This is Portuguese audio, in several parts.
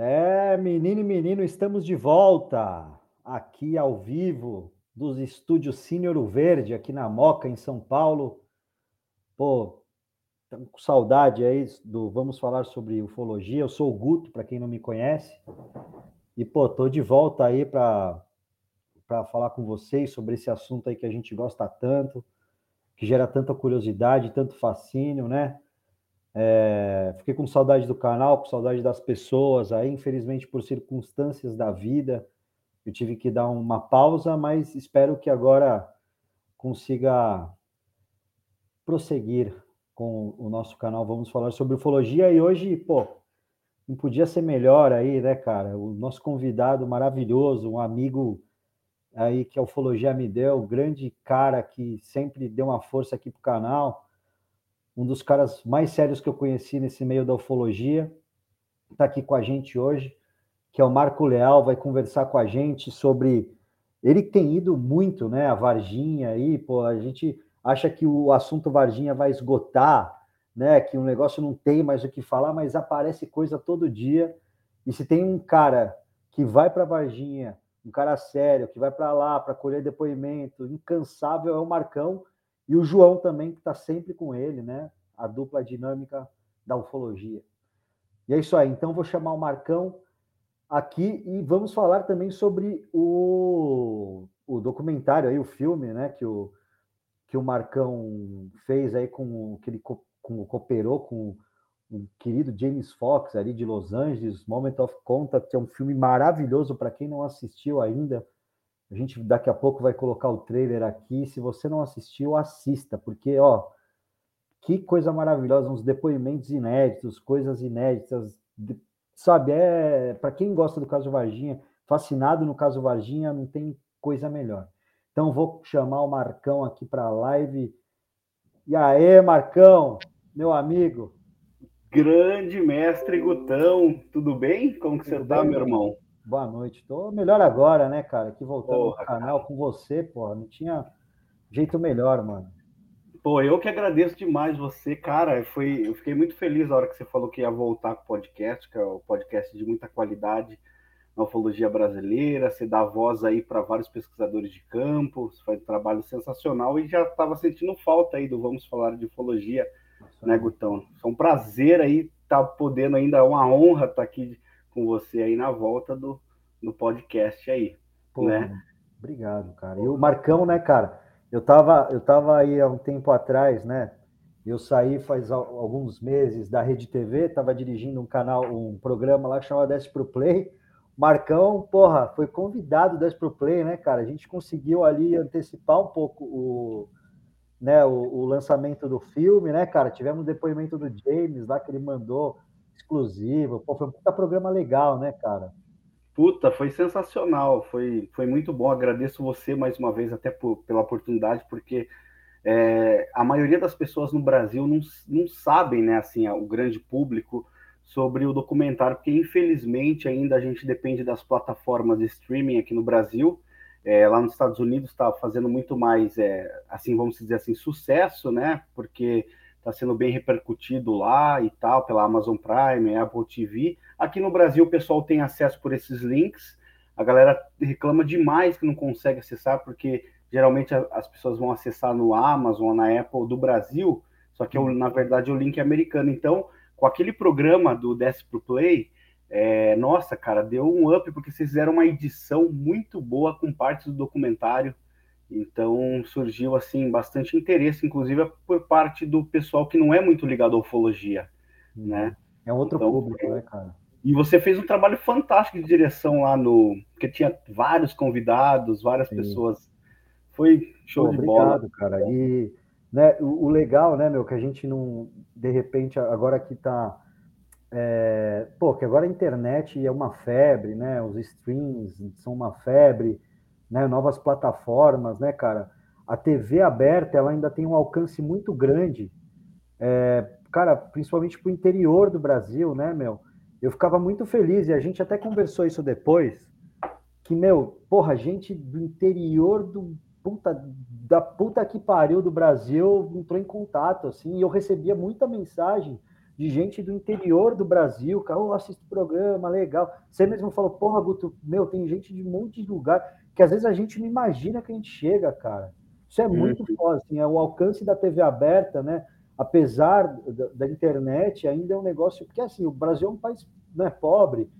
É, menino e menino, estamos de volta aqui ao vivo dos estúdios Cine Ouro Verde, aqui na Moca, em São Paulo. Pô, estamos com saudade aí do Vamos Falar sobre Ufologia. Eu sou o Guto, para quem não me conhece. E, pô, tô de volta aí para falar com vocês sobre esse assunto aí que a gente gosta tanto, que gera tanta curiosidade, tanto fascínio, né? É, fiquei com saudade do canal, com saudade das pessoas. Aí, infelizmente, por circunstâncias da vida, eu tive que dar uma pausa, mas espero que agora consiga prosseguir com o nosso canal. Vamos falar sobre ufologia e hoje, pô, não podia ser melhor aí, né, cara? O nosso convidado maravilhoso, um amigo aí que a ufologia me deu, grande cara que sempre deu uma força aqui pro canal um dos caras mais sérios que eu conheci nesse meio da ufologia, está aqui com a gente hoje, que é o Marco Leal, vai conversar com a gente sobre. Ele tem ido muito, né? A Varginha aí, pô, a gente acha que o assunto Varginha vai esgotar, né? Que o negócio não tem mais o que falar, mas aparece coisa todo dia. E se tem um cara que vai para Varginha, um cara sério, que vai para lá para colher depoimento, incansável, é o Marcão e o João também, que está sempre com ele, né? A dupla dinâmica da ufologia. E é isso aí. Então, vou chamar o Marcão aqui e vamos falar também sobre o, o documentário aí, o filme, né? Que o, que o Marcão fez aí com que ele com, cooperou com o querido James Fox ali de Los Angeles, Moment of Contact, é um filme maravilhoso para quem não assistiu ainda a gente daqui a pouco vai colocar o trailer aqui. Se você não assistiu, assista, porque ó, que coisa maravilhosa, uns depoimentos inéditos, coisas inéditas, sabe? É para quem gosta do caso Varginha, fascinado no caso Varginha, não tem coisa melhor. Então vou chamar o Marcão aqui para a live. E aí, Marcão, meu amigo. Grande mestre Gutão, tudo bem? Como que tudo você está, meu irmão? Boa noite. Tô melhor agora, né, cara? Aqui voltando Porra, ao canal cara. com você, pô. Não tinha jeito melhor, mano. Pô, eu que agradeço demais você, cara. Foi, eu fiquei muito feliz na hora que você falou que ia voltar com o podcast, que é o podcast de muita qualidade na ufologia brasileira. Você dá voz aí para vários pesquisadores de campo, você faz um trabalho sensacional e já estava sentindo falta aí do Vamos Falar de Ufologia, Nossa, né, Gutão? É um prazer aí estar tá podendo ainda, é uma honra estar tá aqui com você aí na volta do, do podcast aí. Pô, né? Obrigado, cara. E o Marcão, né, cara? Eu tava, eu tava aí há um tempo atrás, né? Eu saí faz alguns meses da Rede TV, estava dirigindo um canal, um programa lá que chama Desce Pro Play. Marcão, porra, foi convidado Desce Pro Play, né, cara? A gente conseguiu ali antecipar um pouco o, né, o, o lançamento do filme, né, cara? Tivemos depoimento do James lá que ele mandou exclusivo. Pô, foi um programa legal, né, cara? Puta, foi sensacional, foi, foi muito bom. Agradeço você mais uma vez até por, pela oportunidade, porque é, a maioria das pessoas no Brasil não, não sabem, né, assim, o grande público sobre o documentário, porque infelizmente ainda a gente depende das plataformas de streaming aqui no Brasil. É, lá nos Estados Unidos está fazendo muito mais, é, assim, vamos dizer assim, sucesso, né? Porque está sendo bem repercutido lá e tal, pela Amazon Prime, Apple TV. Aqui no Brasil o pessoal tem acesso por esses links. A galera reclama demais que não consegue acessar, porque geralmente as pessoas vão acessar no Amazon, na Apple do Brasil, só que uhum. na verdade o link é americano. Então, com aquele programa do Desce Pro Play, é, nossa, cara, deu um up, porque vocês fizeram uma edição muito boa com partes do documentário então surgiu assim bastante interesse, inclusive por parte do pessoal que não é muito ligado à ufologia, né? É outro então, público, né, cara? E você fez um trabalho fantástico de direção lá no, porque tinha vários convidados, várias Sim. pessoas. Foi show Pô, de obrigado, bola. Cara. E né, o, o, legal, né, meu, que a gente não, de repente, agora que tá, é, pô, que agora a internet é uma febre, né? Os streams são uma febre né, novas plataformas, né, cara? A TV aberta ela ainda tem um alcance muito grande, é, cara, principalmente para o interior do Brasil, né, meu? Eu ficava muito feliz e a gente até conversou isso depois, que, meu, porra, gente do interior do puta, da puta que pariu do Brasil entrou em contato, assim, e eu recebia muita mensagem de gente do interior do Brasil, cara, oh, assisto o programa, legal. Você mesmo falou, porra, Guto, meu, tem gente de um monte de lugar que às vezes a gente não imagina que a gente chega, cara. Isso é muito uhum. foda, assim, é o alcance da TV aberta, né? Apesar da, da, internet, ainda é um negócio, porque assim, o Brasil é um país né, pobre,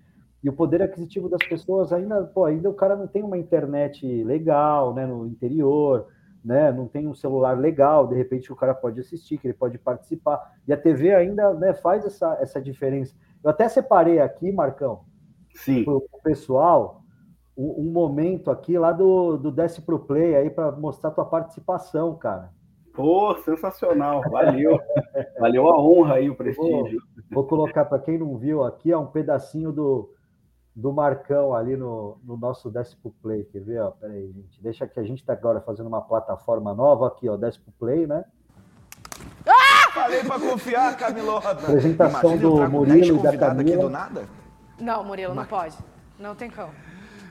e o poder aquisitivo das pessoas ainda, pô, ainda o cara não tem uma internet legal, né, no interior, né? Não tem um celular legal, de repente o cara pode assistir, que ele pode participar. E a TV ainda né, faz essa, essa diferença. Eu até separei aqui, Marcão, para o pessoal, um, momento aqui lá do, do Desce Pro Play aí para mostrar tua participação, cara. Pô, sensacional, valeu. valeu a honra aí, o prestígio. Vou, vou colocar para quem não viu aqui, é um pedacinho do, do Marcão ali no, no nosso Despo Play. Quer ver? Ó, peraí, gente. Deixa que a gente está agora fazendo uma plataforma nova aqui, ó, Despo Play, né? Ah! Falei para confiar, Camilota. Apresentação do Murilo e da Camila. Aqui do nada? Não, Murilo, não pode. Não tem como.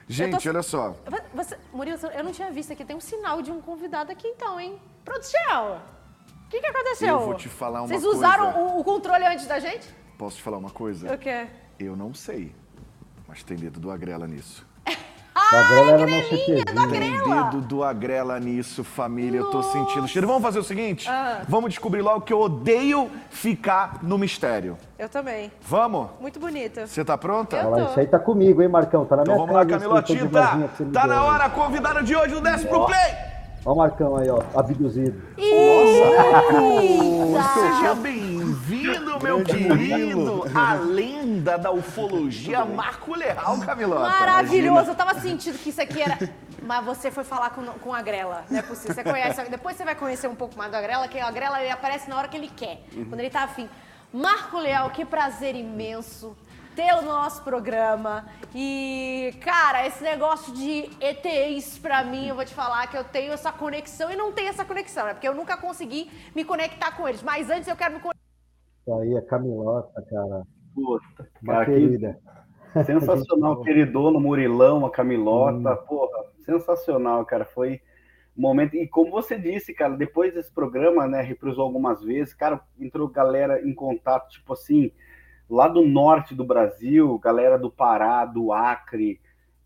Gente, tô... olha só. Você... Murilo, eu não tinha visto aqui. Tem um sinal de um convidado aqui então, hein? Produção! O que, que aconteceu? Eu vou te falar uma Vocês coisa. Vocês usaram o, o controle antes da gente? Posso te falar uma coisa? O quê? Eu não sei. Mas tem dedo do Agrela nisso. Ah, Agrela era nosso do Tem dedo do Agrela nisso, família. Nossa. Eu tô sentindo cheiro. Vamos fazer o seguinte? Ah. Vamos descobrir logo que eu odeio ficar no mistério. Eu também. Vamos? Muito bonita. Você tá pronta? Eu Isso aí tá comigo, hein, Marcão? Tá na então minha vamos lá, Camilotita. Tá na hora, convidado de hoje, o Desce Pro Play. Olha o Marcão aí, ó, abduzido. Nossa! Seja bem-vindo, meu querido, a lenda da ufologia, Marco Leal, Camilota. Maravilhoso, eu tava sentindo que isso aqui era... Mas você foi falar com, com a Grela, não é possível. Você conhece, depois você vai conhecer um pouco mais da Grela, que a Grela ele aparece na hora que ele quer, quando ele tá afim. Marco Leal, que prazer imenso tê-lo no nosso programa. E, cara, esse negócio de ETs pra mim, eu vou te falar que eu tenho essa conexão e não tenho essa conexão, né? Porque eu nunca consegui me conectar com eles. Mas antes eu quero me conectar. Aí é Camilota, cara. Puta, cara, querida. Sensacional, queridono, Murilão, a Camilota, hum. porra, sensacional, cara. Foi um momento. E como você disse, cara, depois desse programa, né, reprisou algumas vezes, cara, entrou galera em contato, tipo assim, lá do norte do Brasil, galera do Pará, do Acre.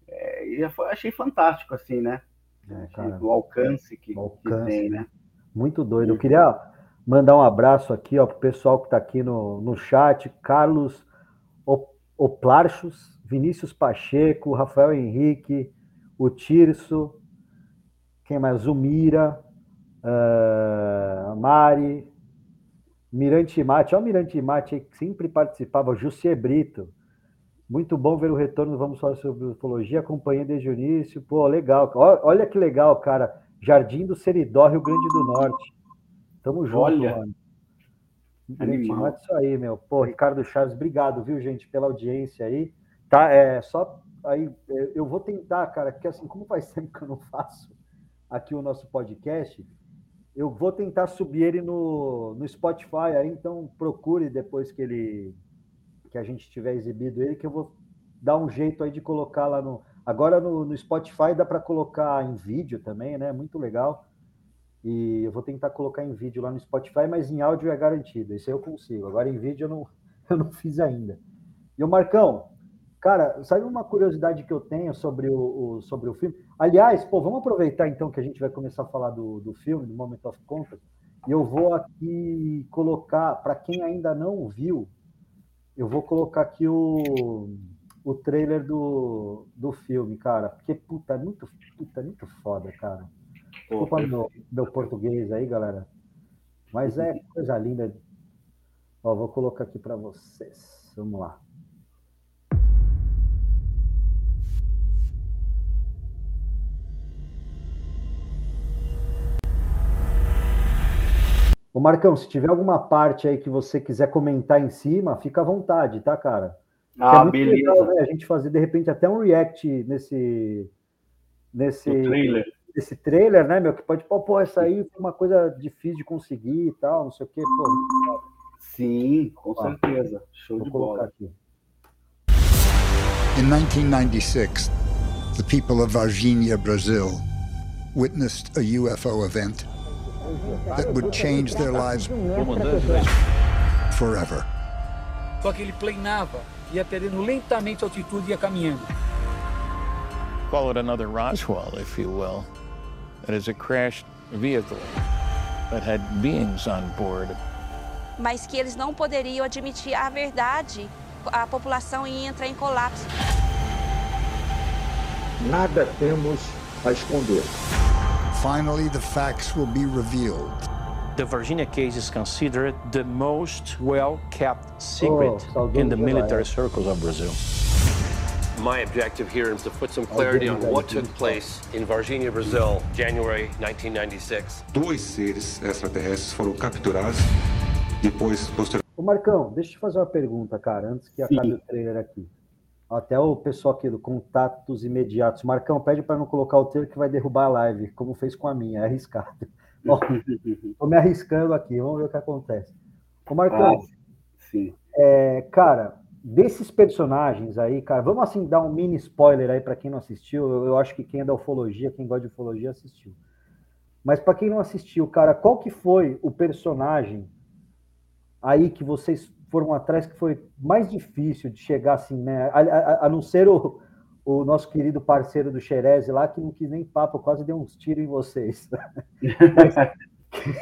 É, e achei fantástico, assim, né? É, cara, do alcance que, alcance, que, tem, né? Muito doido. Eu queria mandar um abraço aqui, ó, pro pessoal que está aqui no, no chat, Carlos Oplarchos, Vinícius Pacheco, Rafael Henrique, o Tirso, quem mais? Zumira, uh, Mari, Mirante Mate, olha o Mirante Mate que sempre participava, Jussier Brito. Muito bom ver o retorno, vamos falar sobre ufologia, acompanhei desde o início. Pô, legal. Olha que legal, cara. Jardim do Seridó, Rio Grande do Norte. Tamo junto, olha. mano. Mirante Mate, isso aí, meu. Pô, Ricardo Chaves, obrigado, viu, gente, pela audiência aí. Tá, é só aí, eu vou tentar, cara, porque assim, como faz tempo que eu não faço aqui o nosso podcast, eu vou tentar subir ele no, no Spotify, aí então procure depois que ele que a gente tiver exibido ele, que eu vou dar um jeito aí de colocar lá no. Agora no, no Spotify dá para colocar em vídeo também, né? Muito legal. E eu vou tentar colocar em vídeo lá no Spotify, mas em áudio é garantido. Isso aí eu consigo. Agora em vídeo eu não, eu não fiz ainda. E o Marcão, Cara, sabe uma curiosidade que eu tenho sobre o, o, sobre o filme? Aliás, pô, vamos aproveitar então que a gente vai começar a falar do, do filme, do Moment of Contact, e eu vou aqui colocar, para quem ainda não viu, eu vou colocar aqui o, o trailer do, do filme, cara, porque, puta, é muito, puta, é muito foda, cara. Desculpa meu, meu português aí, galera, mas é coisa linda. Ó, vou colocar aqui para vocês, vamos lá. Ô Marcão, se tiver alguma parte aí que você quiser comentar em cima, fica à vontade, tá, cara? Ah, é beleza. Legal, né? A gente fazer, de repente, até um react nesse. Nesse trailer. Esse trailer, né, meu? Que pode, pô, pô, essa aí foi uma coisa difícil de conseguir e tal, não sei o quê. Pô, Sim, com ah, certeza. Show de bola. Aqui. In 1996, the people of Varginha, Brazil, witnessed a UFO event that would change their lives forever. Só que ele planava, ia perdendo lentamente a altitude e ia caminhando. Call it another Roswell, if you will. It is a crashed vehicle that had beings on board. Mas que eles não poderiam admitir a verdade, a população ia entrar em colapso. Nada temos a esconder. Finally, the facts will be revealed. The Virginia case is considered the most well-kept secret oh, in the military circles of Brazil. My objective here is to put some clarity on what took place in Varginha, Brazil, January 1996. Dois seres extraterrestres foram capturados depois posteriormente. Ô Marcão, deixa eu te fazer uma pergunta, cara, antes que acabe Sim. o trailer aqui. Até o pessoal aqui do Contatos Imediatos. Marcão, pede para não colocar o trailer que vai derrubar a live, como fez com a minha, é arriscado. Estou me arriscando aqui, vamos ver o que acontece. Ô Marcão, ah, sim. É, cara, desses personagens aí, cara, vamos assim dar um mini spoiler aí para quem não assistiu. Eu, eu, acho que quem é da ufologia, quem gosta de ufologia, assistiu. Mas para quem não assistiu, cara, qual que foi o personagem aí que vocês foram atrás que foi mais difícil de chegar assim, né? A, a, a não ser o, o nosso querido parceiro do Xerez lá, que não quis nem papo, quase deu uns tiros em vocês. Mas,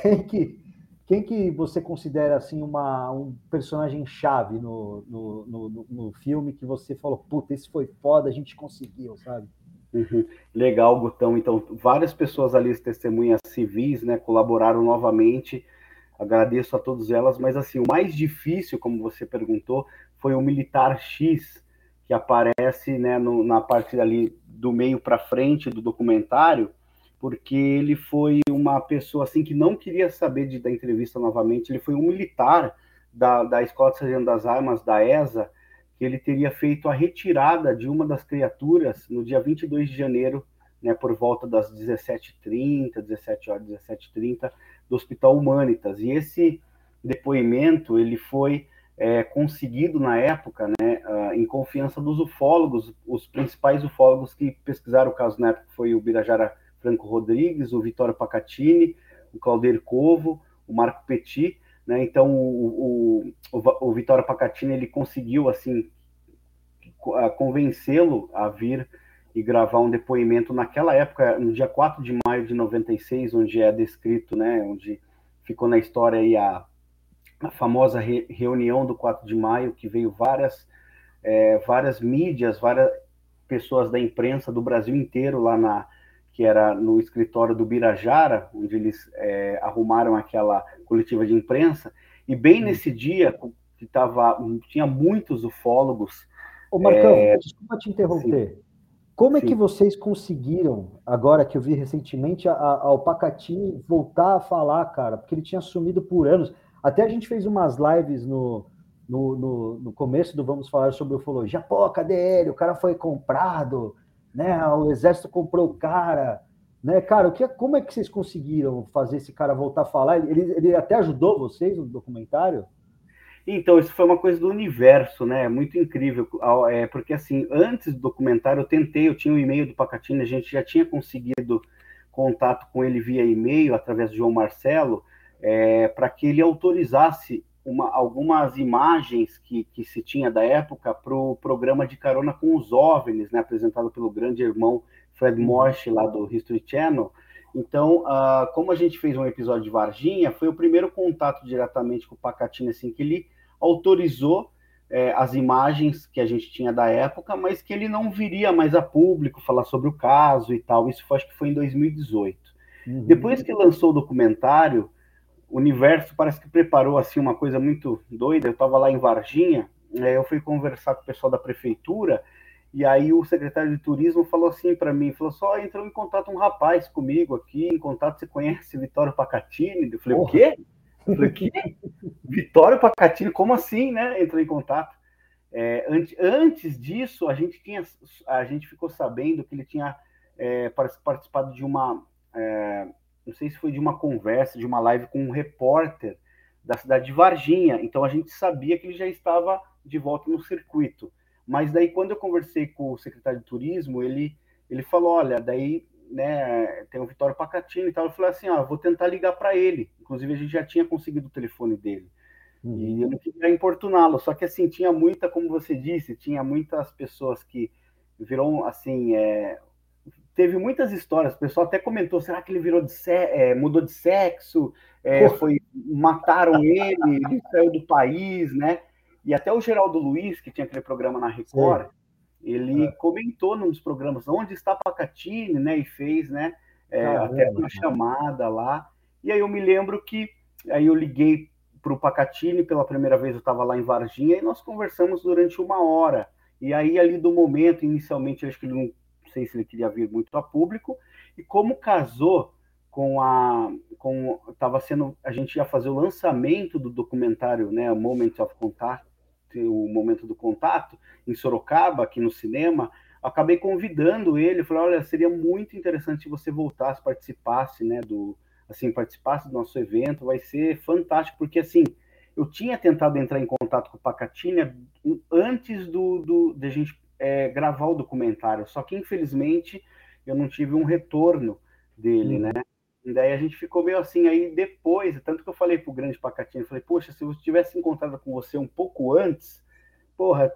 quem que quem que você considera assim uma, um personagem chave no, no, no, no filme que você falou, puta, esse foi foda, a gente conseguiu, sabe? Uhum. Legal, Gutão. Então, várias pessoas ali, testemunhas civis, né, colaboraram novamente. Agradeço a todas elas, mas assim, o mais difícil, como você perguntou, foi o militar X, que aparece né, no, na parte ali do meio para frente do documentário, porque ele foi uma pessoa assim que não queria saber de, da entrevista novamente. Ele foi um militar da, da Escola de Sargento das Armas, da ESA, que ele teria feito a retirada de uma das criaturas no dia 22 de janeiro, né, por volta das 17h30, 17 horas, 17h30, do Hospital Humanitas. E esse depoimento ele foi é, conseguido na época, né, em confiança dos ufólogos, os principais ufólogos que pesquisaram o caso na época foi o Birajara Franco Rodrigues, o Vitório Pacatini, o Claudir Covo, o Marco Petit, né? Então o, o, o, Vitório Pacatini ele conseguiu assim convencê-lo a vir e gravar um depoimento naquela época, no dia 4 de maio de 96, onde é descrito, né, onde ficou na história aí a, a famosa re, reunião do 4 de maio, que veio várias, é, várias mídias, várias pessoas da imprensa do Brasil inteiro lá na, que era no escritório do Birajara, onde eles é, arrumaram aquela coletiva de imprensa, e bem hum. nesse dia que tava, tinha muitos ufólogos. Ô Marcão, é... desculpa te interromper. Sim. Como é Sim. que vocês conseguiram, agora que eu vi recentemente, a, a, ao Pacatini voltar a falar, cara? Porque ele tinha sumido por anos. Até a gente fez umas lives no, no, no, no começo do Vamos Falar sobre Ufologia. Pô, cadê ele? O cara foi comprado né? O exército comprou o cara, né? Cara, o que, como é que vocês conseguiram fazer esse cara voltar a falar? Ele, ele até ajudou vocês no documentário? Então, isso foi uma coisa do universo, né? Muito incrível. É, porque, assim, antes do documentário, eu tentei, eu tinha um e-mail do Pacatini, a gente já tinha conseguido contato com ele via e-mail, através de João Marcelo, é, para que ele autorizasse uma, algumas imagens que, que se tinha da época para o programa de carona com os OVNIs, né, apresentado pelo grande irmão Fred uhum. Morse, lá do History Channel. Então, uh, como a gente fez um episódio de Varginha, foi o primeiro contato diretamente com o Pacatini, assim, que ele autorizou é, as imagens que a gente tinha da época, mas que ele não viria mais a público falar sobre o caso e tal. Isso foi, acho que foi em 2018. Uhum. Depois que lançou o documentário, universo parece que preparou assim uma coisa muito doida. Eu estava lá em Varginha, né, eu fui conversar com o pessoal da prefeitura e aí o secretário de turismo falou assim para mim, falou só entrou em contato um rapaz comigo aqui, em contato você conhece Vitório Pacatini? Eu falei Porra. o quê? Eu falei, quê? Vitório Pacatini, como assim, né? Entrou em contato. É, antes, antes disso, a gente tinha, a gente ficou sabendo que ele tinha é, participado de uma é, não sei se foi de uma conversa, de uma live com um repórter da cidade de Varginha. Então a gente sabia que ele já estava de volta no circuito. Mas daí quando eu conversei com o secretário de turismo, ele ele falou, olha, daí né, tem o Vitório Pacatini e tal. Eu falei assim, ó, vou tentar ligar para ele. Inclusive a gente já tinha conseguido o telefone dele. Uhum. E eu não queria importuná-lo, só que assim, tinha muita, como você disse, tinha muitas pessoas que viram assim, é, teve muitas histórias, o pessoal até comentou, será que ele virou de é, mudou de sexo, é, foi, mataram ele, ele saiu do país, né? E até o Geraldo Luiz, que tinha aquele programa na Record, Sim. ele é. comentou num dos programas onde está Pacatini, né? E fez, né? É, até uma chamada lá. E aí eu me lembro que aí eu liguei para o Pacatini pela primeira vez, eu estava lá em Varginha e nós conversamos durante uma hora. E aí ali do momento, inicialmente, acho que ele não sei se ele queria vir muito a público. E como casou com a com estava sendo a gente ia fazer o lançamento do documentário né Moment of Contact o momento do contato em Sorocaba aqui no cinema acabei convidando ele falei olha seria muito interessante se você voltasse participasse né do assim participasse do nosso evento vai ser fantástico porque assim eu tinha tentado entrar em contato com o Pacatinha antes do, do de a gente é, gravar o documentário só que infelizmente eu não tive um retorno dele hum. né e daí a gente ficou meio assim, aí depois, tanto que eu falei pro grande Pacatinho, falei, poxa, se eu tivesse encontrado com você um pouco antes, porra,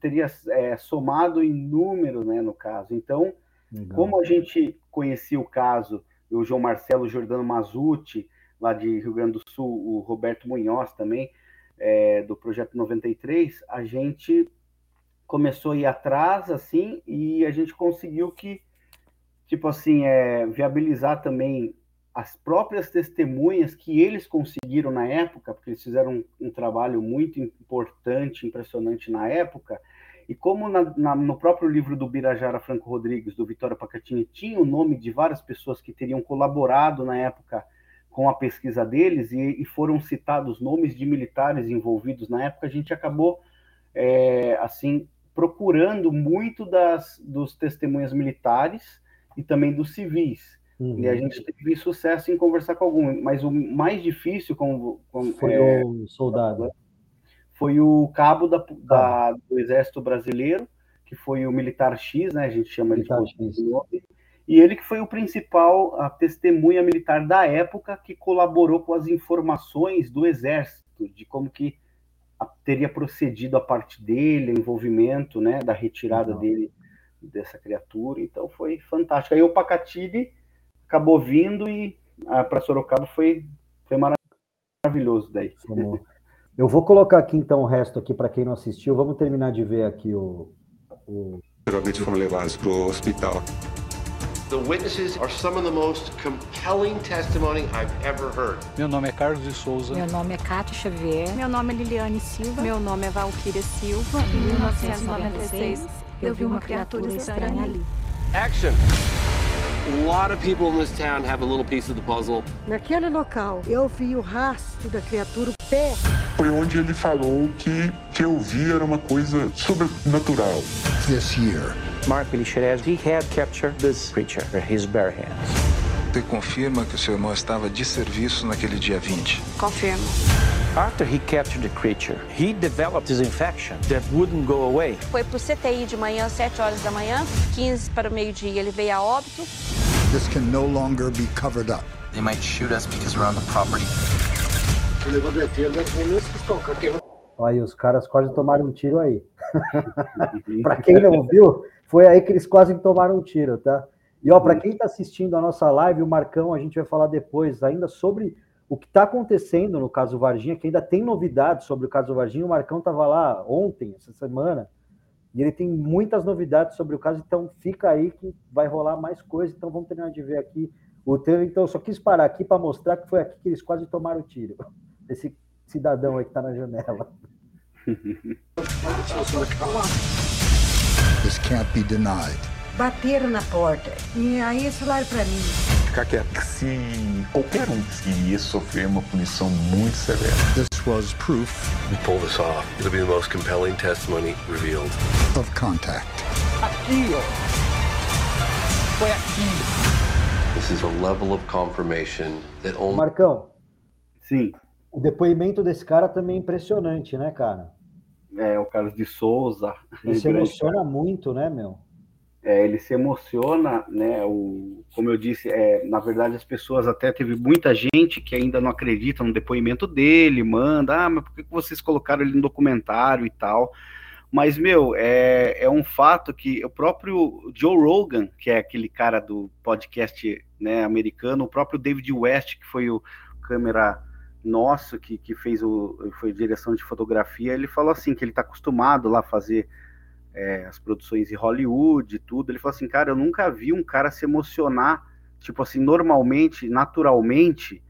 teria é, somado em número, né, no caso. Então, Legal. como a gente conhecia o caso, o João Marcelo Jordano Mazuti, lá de Rio Grande do Sul, o Roberto Munhoz também, é, do Projeto 93, a gente começou a ir atrás, assim, e a gente conseguiu que tipo assim, é, viabilizar também as próprias testemunhas que eles conseguiram na época, porque eles fizeram um, um trabalho muito importante, impressionante na época, e como na, na, no próprio livro do Birajara Franco Rodrigues, do Vitória Pacatini, tinha o nome de várias pessoas que teriam colaborado na época com a pesquisa deles, e, e foram citados nomes de militares envolvidos na época, a gente acabou, é, assim, procurando muito das, dos testemunhas militares, e também dos civis. Uhum. E a gente teve sucesso em conversar com algum, mas o mais difícil com, com foi é, o soldado. Foi o cabo da, da, do Exército Brasileiro, que foi o militar X, né? A gente chama militar ele de nome. E ele que foi o principal a testemunha militar da época que colaborou com as informações do Exército, de como que teria procedido a parte dele, o envolvimento, né, da retirada uhum. dele dessa criatura. Então foi fantástico. Aí o Pacatini acabou vindo e para Sorocaba foi, foi maravilhoso daí. Eu vou colocar aqui então o resto aqui para quem não assistiu. Vamos terminar de ver aqui o. o... Geralmente foram levados para o hospital. The witnesses are some of the most compelling testimony I've ever heard. Meu nome é Carlos de Souza. Meu nome é Cátia Xavier. Meu nome é Liliane Silva. Meu nome é Valquíria Silva. Em 1996, eu vi uma criatura estranha ali. Action! A lot of people in this town have a little piece of the puzzle. Naquele local, eu vi o rastro da criatura pé. Foi onde ele falou que que eu vi era uma coisa sobrenatural. This year, Mark Bilixerez, he had captured this creature with his bare hands. Você confirma que o seu irmão estava de serviço naquele dia 20? Confirmo. After he captured the creature, he developed this infection that wouldn't go away. Foi pro CTI de manhã, 7 horas da manhã, 15 para o meio-dia ele veio a óbito. This can no longer be covered up. They might shoot us because we're on the property. Aí os caras quase tomaram um tiro aí. para quem não viu, foi aí que eles quase tomaram um tiro, tá? E ó, para quem está assistindo a nossa live, o Marcão, a gente vai falar depois ainda sobre o que está acontecendo no caso Varginha, que ainda tem novidades sobre o caso Varginha. O Marcão estava lá ontem, essa semana, e ele tem muitas novidades sobre o caso, então fica aí que vai rolar mais coisa. Então vamos terminar de ver aqui o trailer. Então eu só quis parar aqui para mostrar que foi aqui que eles quase tomaram o tiro. Esse cidadão aí que está na janela. This can't be denied bateram na porta. E aí falaram para mim. Ficar quieto. Se qualquer um ia sofrer uma punição muito severa. This was proof. We pull this off. It'll be the most compelling testimony revealed. Of contact. Aqui, ó. Foi aqui. This is a level of confirmation that only. Marcão. Sim. O depoimento desse cara também é impressionante, né, cara? É, o Carlos de Souza. Ele se emociona muito, né, meu? é, ele se emociona, né? O, como eu disse, é, na verdade as pessoas até teve muita gente que ainda não acredita no depoimento dele, manda, ah, mas por que vocês colocaram ele no documentário e tal? Mas, meu, é, é um fato que o próprio Joe Rogan, que é aquele cara do podcast né, americano, o próprio David West, que foi o câmera nosso, que, que fez o foi direção de fotografia, ele falou assim, que ele está acostumado lá a fazer é, as produções em Hollywood e tudo, ele falou assim, cara, eu nunca vi um cara se emocionar, tipo assim, normalmente, naturalmente,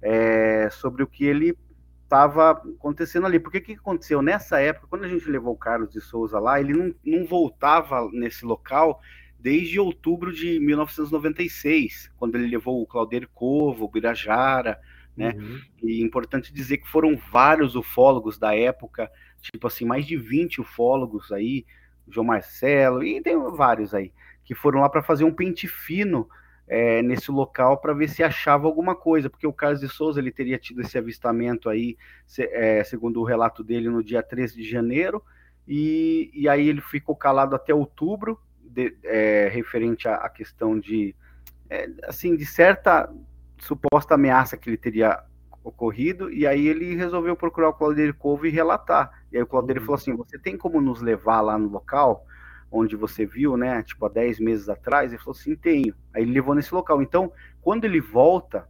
é, sobre o que ele estava acontecendo ali. Porque o que aconteceu? Nessa época, quando a gente levou o Carlos de Souza lá, ele não, não voltava nesse local desde outubro de 1996, quando ele levou o Claudio Covo, o Birajara, né? Uhum. E importante dizer que foram vários ufólogos da época, tipo assim, mais de 20 ufólogos aí, João Marcelo, e tem vários aí, que foram lá para fazer um pente fino é, nesse local para ver se achava alguma coisa, porque o Carlos de Souza ele teria tido esse avistamento aí, se, é, segundo o relato dele, no dia 13 de janeiro, e, e aí ele ficou calado até outubro, de, é, referente à, à, questão de, assim, de certa suposta ameaça que ele teria ocorrido, e aí ele resolveu procurar o Claudio Covo e relatar. E aí o Claudio uhum. falou assim: Você tem como nos levar lá no local onde você viu, né? Tipo, há 10 meses atrás? Ele falou assim: Tenho. Aí ele levou nesse local. Então, quando ele volta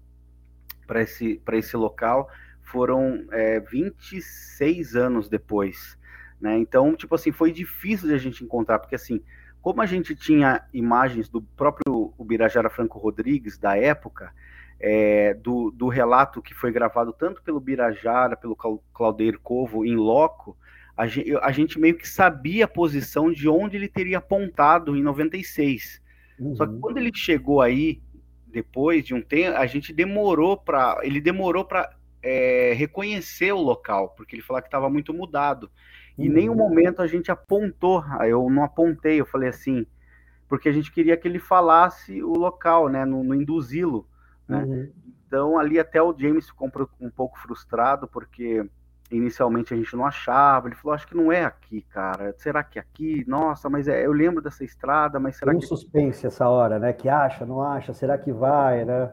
para esse, esse local, foram é, 26 anos depois. Né? Então, tipo assim, foi difícil de a gente encontrar, porque assim, como a gente tinha imagens do próprio Ubirajara Franco Rodrigues da época, é, do, do, relato que foi gravado tanto pelo Birajara, pelo Claudeir Covo em loco, a gente, a gente, meio que sabia a posição de onde ele teria apontado em 96. Uhum. Só que uhum. quando ele chegou aí, depois de um tempo, a gente demorou para. Ele demorou para é, reconhecer o local, porque ele falou que estava muito mudado. E em nenhum uhum. momento a gente apontou, eu não apontei, eu falei assim, porque a gente queria que ele falasse o local, né, no, no induzi-lo. Né? Uhum. Então ali até o James ficou um pouco frustrado porque inicialmente a gente não achava. Ele falou, acho que não é aqui, cara. Será que é aqui? Nossa, mas é, eu lembro dessa estrada, mas será Tem um que suspense essa hora, né? Que acha, não acha? Será que vai, né?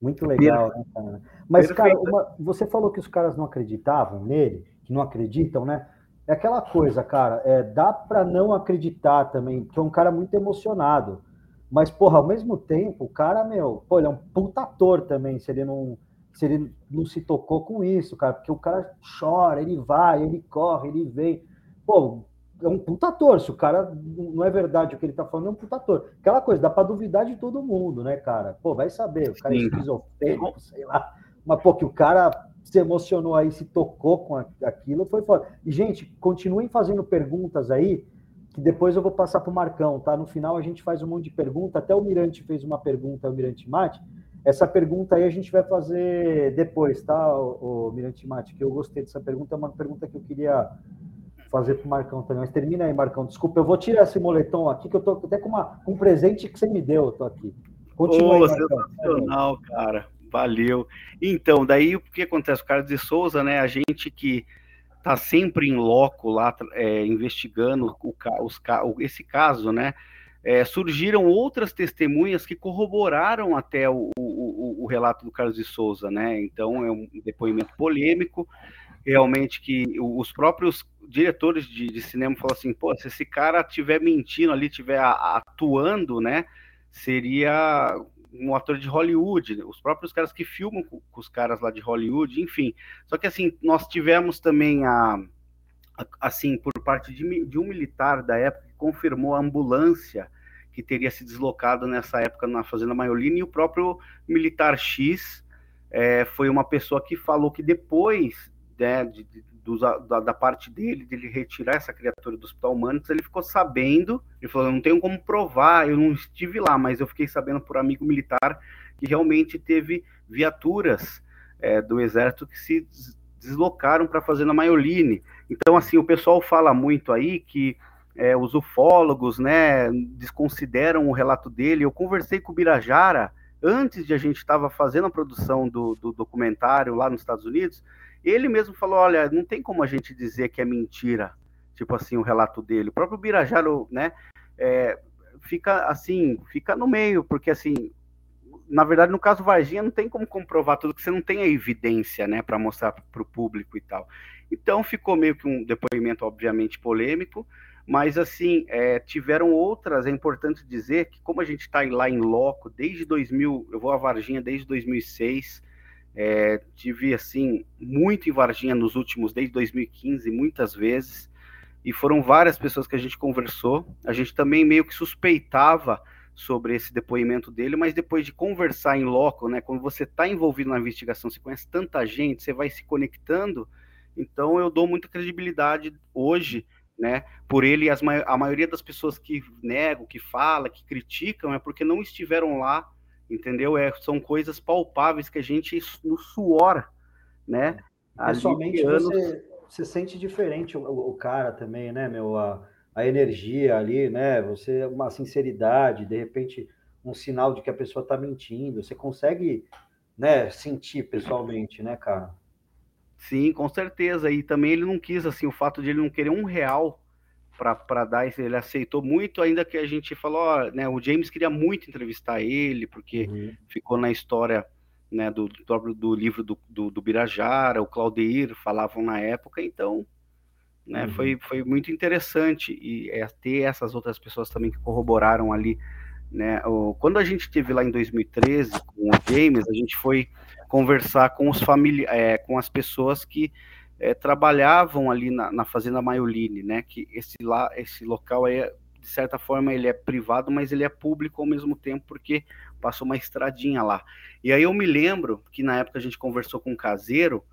Muito legal, né, cara? Mas, Perfeito. cara, uma, você falou que os caras não acreditavam nele, que não acreditam, né? É aquela coisa, cara, é, dá para não acreditar também, porque é um cara muito emocionado. Mas, porra, ao mesmo tempo, o cara, meu, pô, ele é um puta ator também, se ele não, se ele não se tocou com isso, cara, porque o cara chora, ele vai, ele corre, ele vem. Pô, é um puta ator, se o cara não é verdade o que ele tá falando, é um puta ator. Aquela coisa, dá pra duvidar de todo mundo, né, cara? Pô, vai saber, o cara é esquizofrênico, sei lá. Mas, pô, que o cara se emocionou aí, se tocou com aquilo, foi foda. E, gente, continuem fazendo perguntas aí, que depois eu vou passar para o Marcão, tá? No final a gente faz um monte de pergunta, até o Mirante fez uma pergunta, o Mirante Mate. Essa pergunta aí a gente vai fazer depois, tá, o, o Mirante Mate? Que eu gostei dessa pergunta, é uma pergunta que eu queria fazer para o Marcão também. Mas termina aí, Marcão. Desculpa, eu vou tirar esse moletom aqui, que eu tô até com uma, um presente que você me deu, eu tô aqui. Continua oh, aí, sensacional, cara. Valeu. Então, daí o que acontece? O Carlos de Souza, né? A gente que está sempre em loco lá, é, investigando o, os, esse caso, né? É, surgiram outras testemunhas que corroboraram até o, o, o, relato do Carlos de Souza, né? Então é um depoimento polêmico, realmente que os próprios diretores de, de cinema falam assim, pô, se esse cara estiver mentindo ali, estiver atuando, né? Seria um ator de Hollywood, os próprios caras que filmam com, com, os caras lá de Hollywood, enfim. Só que assim, nós tivemos também a, a assim, por parte de, de, um militar da época que confirmou a ambulância que teria se deslocado nessa época na Fazenda Maiolina, e o próprio militar X é, foi uma pessoa que falou que depois né, de, de, da, da, parte dele, dele retirar essa criatura do hospital Humanitas, ele ficou sabendo, ele falou, não tenho como provar, eu não estive lá, mas eu fiquei sabendo por amigo militar que realmente teve viaturas é, do exército que se deslocaram para fazer na Maioline. Então, assim, o pessoal fala muito aí que é, os ufólogos, né, desconsideram o relato dele. Eu conversei com o Birajara antes de a gente estava fazendo a produção do, do documentário lá nos Estados Unidos, ele mesmo falou: olha, não tem como a gente dizer que é mentira, tipo assim, o relato dele. O próprio Birajaro, né, é, fica assim, fica no meio, porque assim, na verdade, no caso Varginha, não tem como comprovar tudo, que você não tem a evidência, né, para mostrar para o público e tal. Então ficou meio que um depoimento, obviamente, polêmico, mas assim, é, tiveram outras, é importante dizer que como a gente está lá em loco desde 2000, eu vou a Varginha desde 2006, é, tive assim, muito em Varginha nos últimos, desde 2015, muitas vezes, e foram várias pessoas que a gente conversou, a gente também meio que suspeitava sobre esse depoimento dele, mas depois de conversar em loco, né, quando você está envolvido na investigação, você conhece tanta gente, você vai se conectando, então eu dou muita credibilidade hoje né? Por ele, as, a maioria das pessoas que negam, que falam, que criticam, é porque não estiveram lá, entendeu? É, são coisas palpáveis que a gente no suor, né? Pessoalmente, anos... você, você sente diferente o, o, cara também, né, meu? A, a energia ali, né? Você, uma sinceridade, de repente, um sinal de que a pessoa está mentindo. Você consegue, né, sentir pessoalmente, né, cara? Sim, com certeza. E também ele não quis, assim, o fato de ele não querer um real para dar ele aceitou muito, ainda que a gente falou, ó, né, o James queria muito entrevistar ele, porque uhum. ficou na história né, do, do, do livro do, do, do, Birajara, o Claudeir falavam na época, então né, uhum. foi, foi muito interessante e é, ter essas outras pessoas também que corroboraram ali. Né, o, quando a gente esteve lá em 2013 com o James, a gente foi conversar com os famili é, com as pessoas que é, trabalhavam ali na, na, fazenda Maioline, né? Que esse lá, esse local é de certa forma ele é privado, mas ele é público ao mesmo tempo porque passou uma estradinha lá. E aí eu me lembro que na época a gente conversou com um caseiro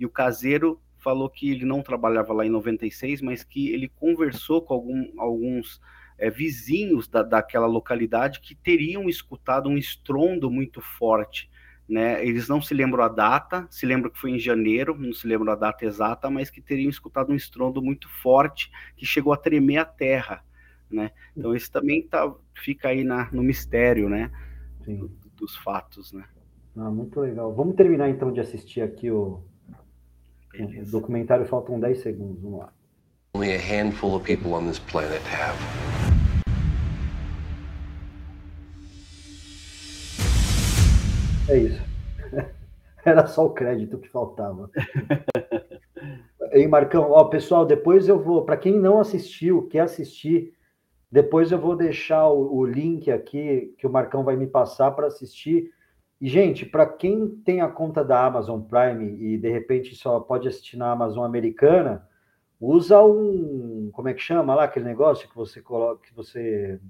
e o caseiro falou que ele não trabalhava lá em 96, mas que ele conversou com algum, alguns é, vizinhos da, daquela localidade que teriam escutado um estrondo muito forte né? Eles não se lembram a data, se lembram que foi em janeiro, não se lembram a data exata, mas que teriam escutado um estrondo muito forte que chegou a tremer a terra, né? Então isso também tá, fica aí na, no mistério, né? Do, dos fatos, né? Ah, muito legal. Vamos terminar então de assistir aqui o, o documentário, faltam 10 segundos, vamos lá. Only a handful of people on this planet have. É isso. Era só o crédito que faltava. Ei, Marcão, ó, pessoal, depois eu vou, para quem não assistiu, quer assistir, depois eu vou deixar o, o link aqui que o Marcão vai me passar para assistir. E, gente, para quem tem a conta da Amazon Prime e de repente só pode assistir na Amazon americana, usa um. Como é que chama lá aquele negócio que você coloca, que você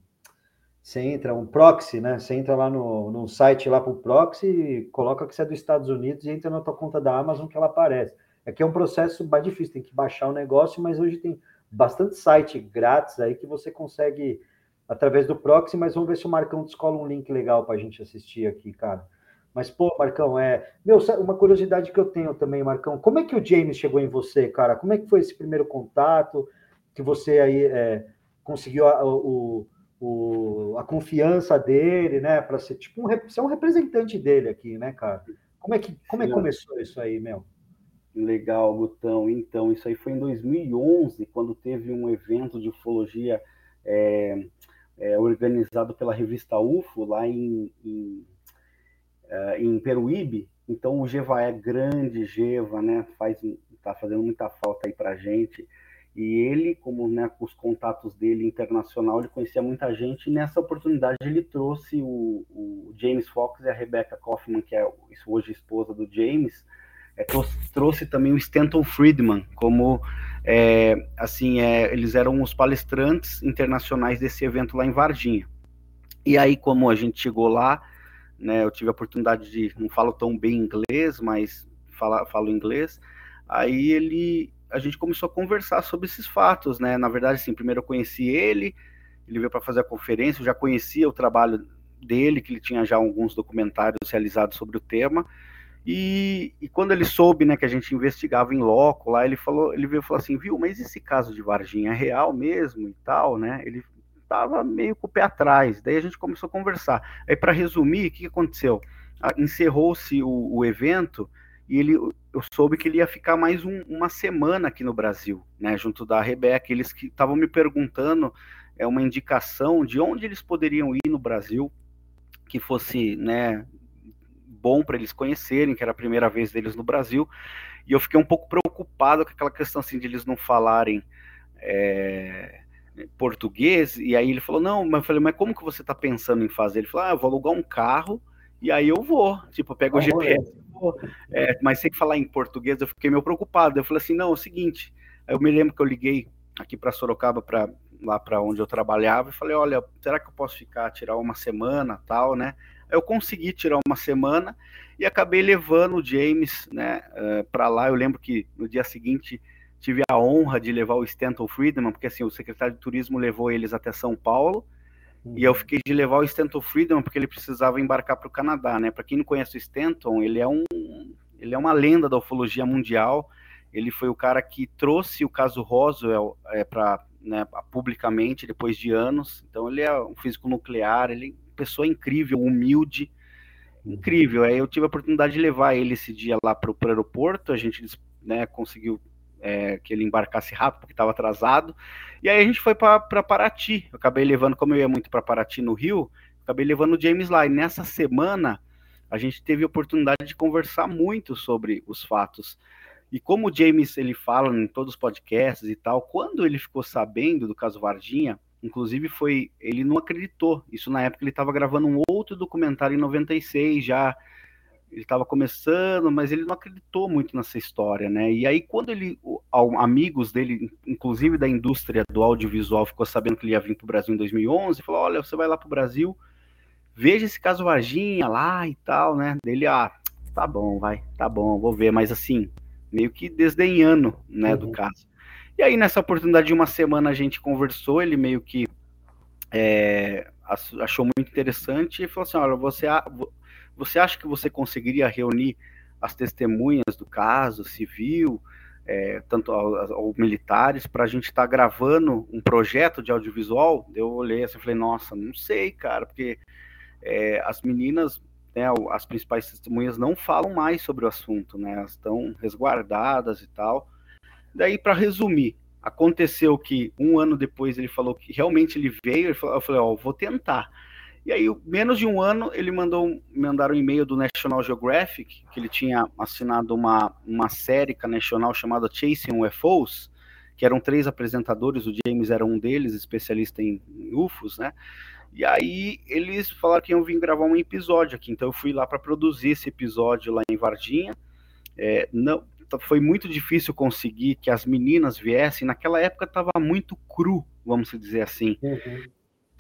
você entra, um proxy, né? Você entra lá no, no site lá para o proxy, coloca que você é dos Estados Unidos e entra na tua conta da Amazon que ela aparece. Aqui é um processo mais difícil, tem que baixar o negócio, mas hoje tem bastante site grátis aí que você consegue através do proxy, mas vamos ver se o Marcão descola um link legal para a gente assistir aqui, cara. Mas, pô, Marcão, é. Meu, uma curiosidade que eu tenho também, Marcão, como é que o James chegou em você, cara? Como é que foi esse primeiro contato que você aí é, conseguiu a, o, o, a confiança dele, né, para ser tipo um, ser um representante dele aqui, né, cara? Como é que como é que começou isso aí, meu? Legal, Gutão. Então, isso aí foi em 2011, quando teve um evento de ufologia é, é, organizado pela revista UFO lá em, em, é, em Peruíbe. Então, o Geva é grande, Geva, né? Faz, tá fazendo muita falta aí pra gente. E ele, como né, com os contatos dele internacional, ele conhecia muita gente. E nessa oportunidade ele trouxe o, o James Fox e a Rebecca Kaufman, que é hoje esposa do James, é, trouxe, trouxe, também o Stanton Friedman, como é, assim, é, eles eram os palestrantes internacionais desse evento lá em Varginha. E aí, como a gente chegou lá, né, eu tive a oportunidade de, não falo tão bem inglês, mas fala, falo inglês. Aí ele a gente começou a conversar sobre esses fatos, né? Na verdade, assim, primeiro eu conheci ele, ele veio para fazer a conferência, eu já conhecia o trabalho dele, que ele tinha já alguns documentários realizados sobre o tema. E, e, quando ele soube, né, que a gente investigava em loco lá, ele falou, ele veio falou assim, viu, mas esse caso de Varginha é real mesmo e tal, né? Ele estava meio com o pé atrás. Daí a gente começou a conversar. Aí para resumir, o que aconteceu? Encerrou-se o, o evento e ele, eu soube que ele ia ficar mais um, uma semana aqui no Brasil, né, junto da Rebeca. Eles que estavam me perguntando é uma indicação de onde eles poderiam ir no Brasil que fosse, né, bom para eles conhecerem, que era a primeira vez deles no Brasil. E eu fiquei um pouco preocupado com aquela questão assim de eles não falarem é, português. E aí ele falou: Não, mas eu falei, mas como que você está pensando em fazer? Ele falou: Ah, eu vou alugar um carro e aí eu vou. Tipo, eu pego o GPS. É, mas sem falar em português, eu fiquei meio preocupado. Eu falei assim: Não, é o seguinte. Eu me lembro que eu liguei aqui para Sorocaba para lá para onde eu trabalhava e falei, olha, será que eu posso ficar, tirar uma semana, tal, né? Eu consegui tirar uma semana e acabei levando o James, né, eh, para lá. Eu lembro que no dia seguinte tive a honra de levar o Stanton Friedman, porque assim o secretário de turismo levou eles até São Paulo. Uhum. E eu fiquei de levar o Stanton Friedman porque ele precisava embarcar para o Canadá, né? Para quem não conhece o Stanton, ele é um ele é uma lenda da ufologia mundial. Ele foi o cara que trouxe o caso Roswell é, para né, publicamente depois de anos. Então ele é um físico nuclear, ele é pessoa incrível, humilde, incrível. Aí eu tive a oportunidade de levar ele esse dia lá para o aeroporto, a gente né, conseguiu é, que ele embarcasse rápido porque estava atrasado. E aí a gente foi para Paraty. Eu acabei levando, como eu ia muito para Paraty no Rio, acabei levando o James lá. E nessa semana a gente teve a oportunidade de conversar muito sobre os fatos. E como o James ele fala em todos os podcasts e tal, quando ele ficou sabendo do caso Varginha, inclusive foi, ele não acreditou. Isso na época ele estava gravando um outro documentário em 96 já, ele estava começando, mas ele não acreditou muito nessa história, né? E aí quando ele, amigos dele, inclusive da indústria do audiovisual, ficou sabendo que ele ia vir para o Brasil em 2011, falou: olha, você vai lá para o Brasil, veja esse caso Varginha lá e tal, né? Dele, ah, tá bom, vai, tá bom, vou ver, mas assim, meio que desdenhando, né, uhum. do caso. E aí, nessa oportunidade de uma semana, a gente conversou, ele meio que é, achou muito interessante e falou assim, olha, você, você acha que você conseguiria reunir as testemunhas do caso civil, é, tanto aos militares, para a gente estar tá gravando um projeto de audiovisual? Eu olhei assim e falei, nossa, não sei, cara, porque é, as meninas né, as principais testemunhas não falam mais sobre o assunto, né? Elas estão resguardadas e tal. Daí, para resumir, aconteceu que um ano depois ele falou que realmente ele veio. Eu falei, ó, vou tentar. E aí, menos de um ano, ele mandou mandaram um e-mail do National Geographic, que ele tinha assinado uma, uma série National chamada Chasing UFOs, que eram três apresentadores, o James era um deles, especialista em UFOs, né? E aí eles falaram que iam vir gravar um episódio aqui. Então eu fui lá para produzir esse episódio lá em Varginha. É, não, foi muito difícil conseguir que as meninas viessem. Naquela época estava muito cru, vamos dizer assim. Uhum.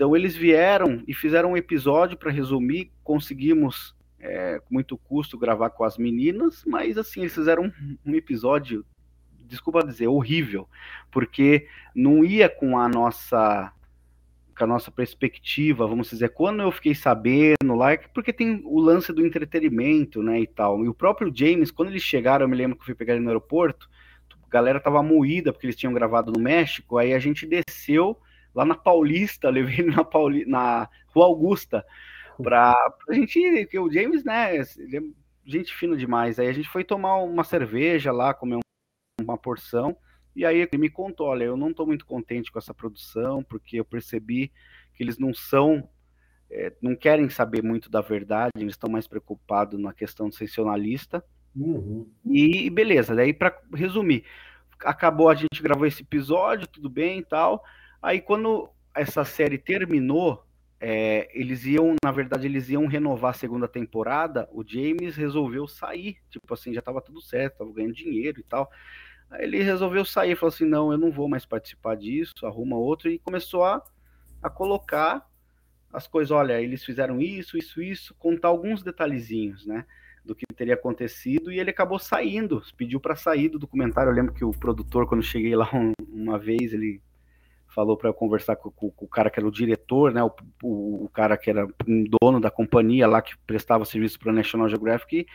Então eles vieram e fizeram um episódio para resumir. Conseguimos, é, com muito custo, gravar com as meninas, mas assim, eles fizeram um, um episódio, desculpa dizer, horrível, porque não ia com a nossa com a nossa perspectiva, vamos dizer, quando eu fiquei sabendo lá, é porque tem o lance do entretenimento, né, e tal. E o próprio James, quando eles chegaram, eu me lembro que eu fui pegar ele no aeroporto, a galera tava moída porque eles tinham gravado no México, aí a gente desceu lá na Paulista, levei ele na, Pauli, na Rua Augusta, pra, pra gente, que o James, né, ele é gente fina demais, aí a gente foi tomar uma cerveja lá, comer uma porção, e aí ele me contou, olha, eu não estou muito contente com essa produção, porque eu percebi que eles não são, é, não querem saber muito da verdade, eles estão mais preocupados na questão sensacionalista. Uhum. E beleza, daí para resumir, acabou, a gente gravou esse episódio, tudo bem e tal. Aí quando essa série terminou, é, eles iam, na verdade, eles iam renovar a segunda temporada, o James resolveu sair, tipo assim, já estava tudo certo, estava ganhando dinheiro e tal. Aí ele resolveu sair, falou assim: não, eu não vou mais participar disso, arruma outro, e começou a, a colocar as coisas: olha, eles fizeram isso, isso, isso, contar alguns detalhezinhos, né? Do que teria acontecido, e ele acabou saindo, pediu para sair do documentário. Eu lembro que o produtor, quando cheguei lá um, uma vez, ele falou para eu conversar com, com, com, o cara que era o diretor, né? O, o, o, cara que era um dono da companhia lá que prestava serviço para a National Geographic.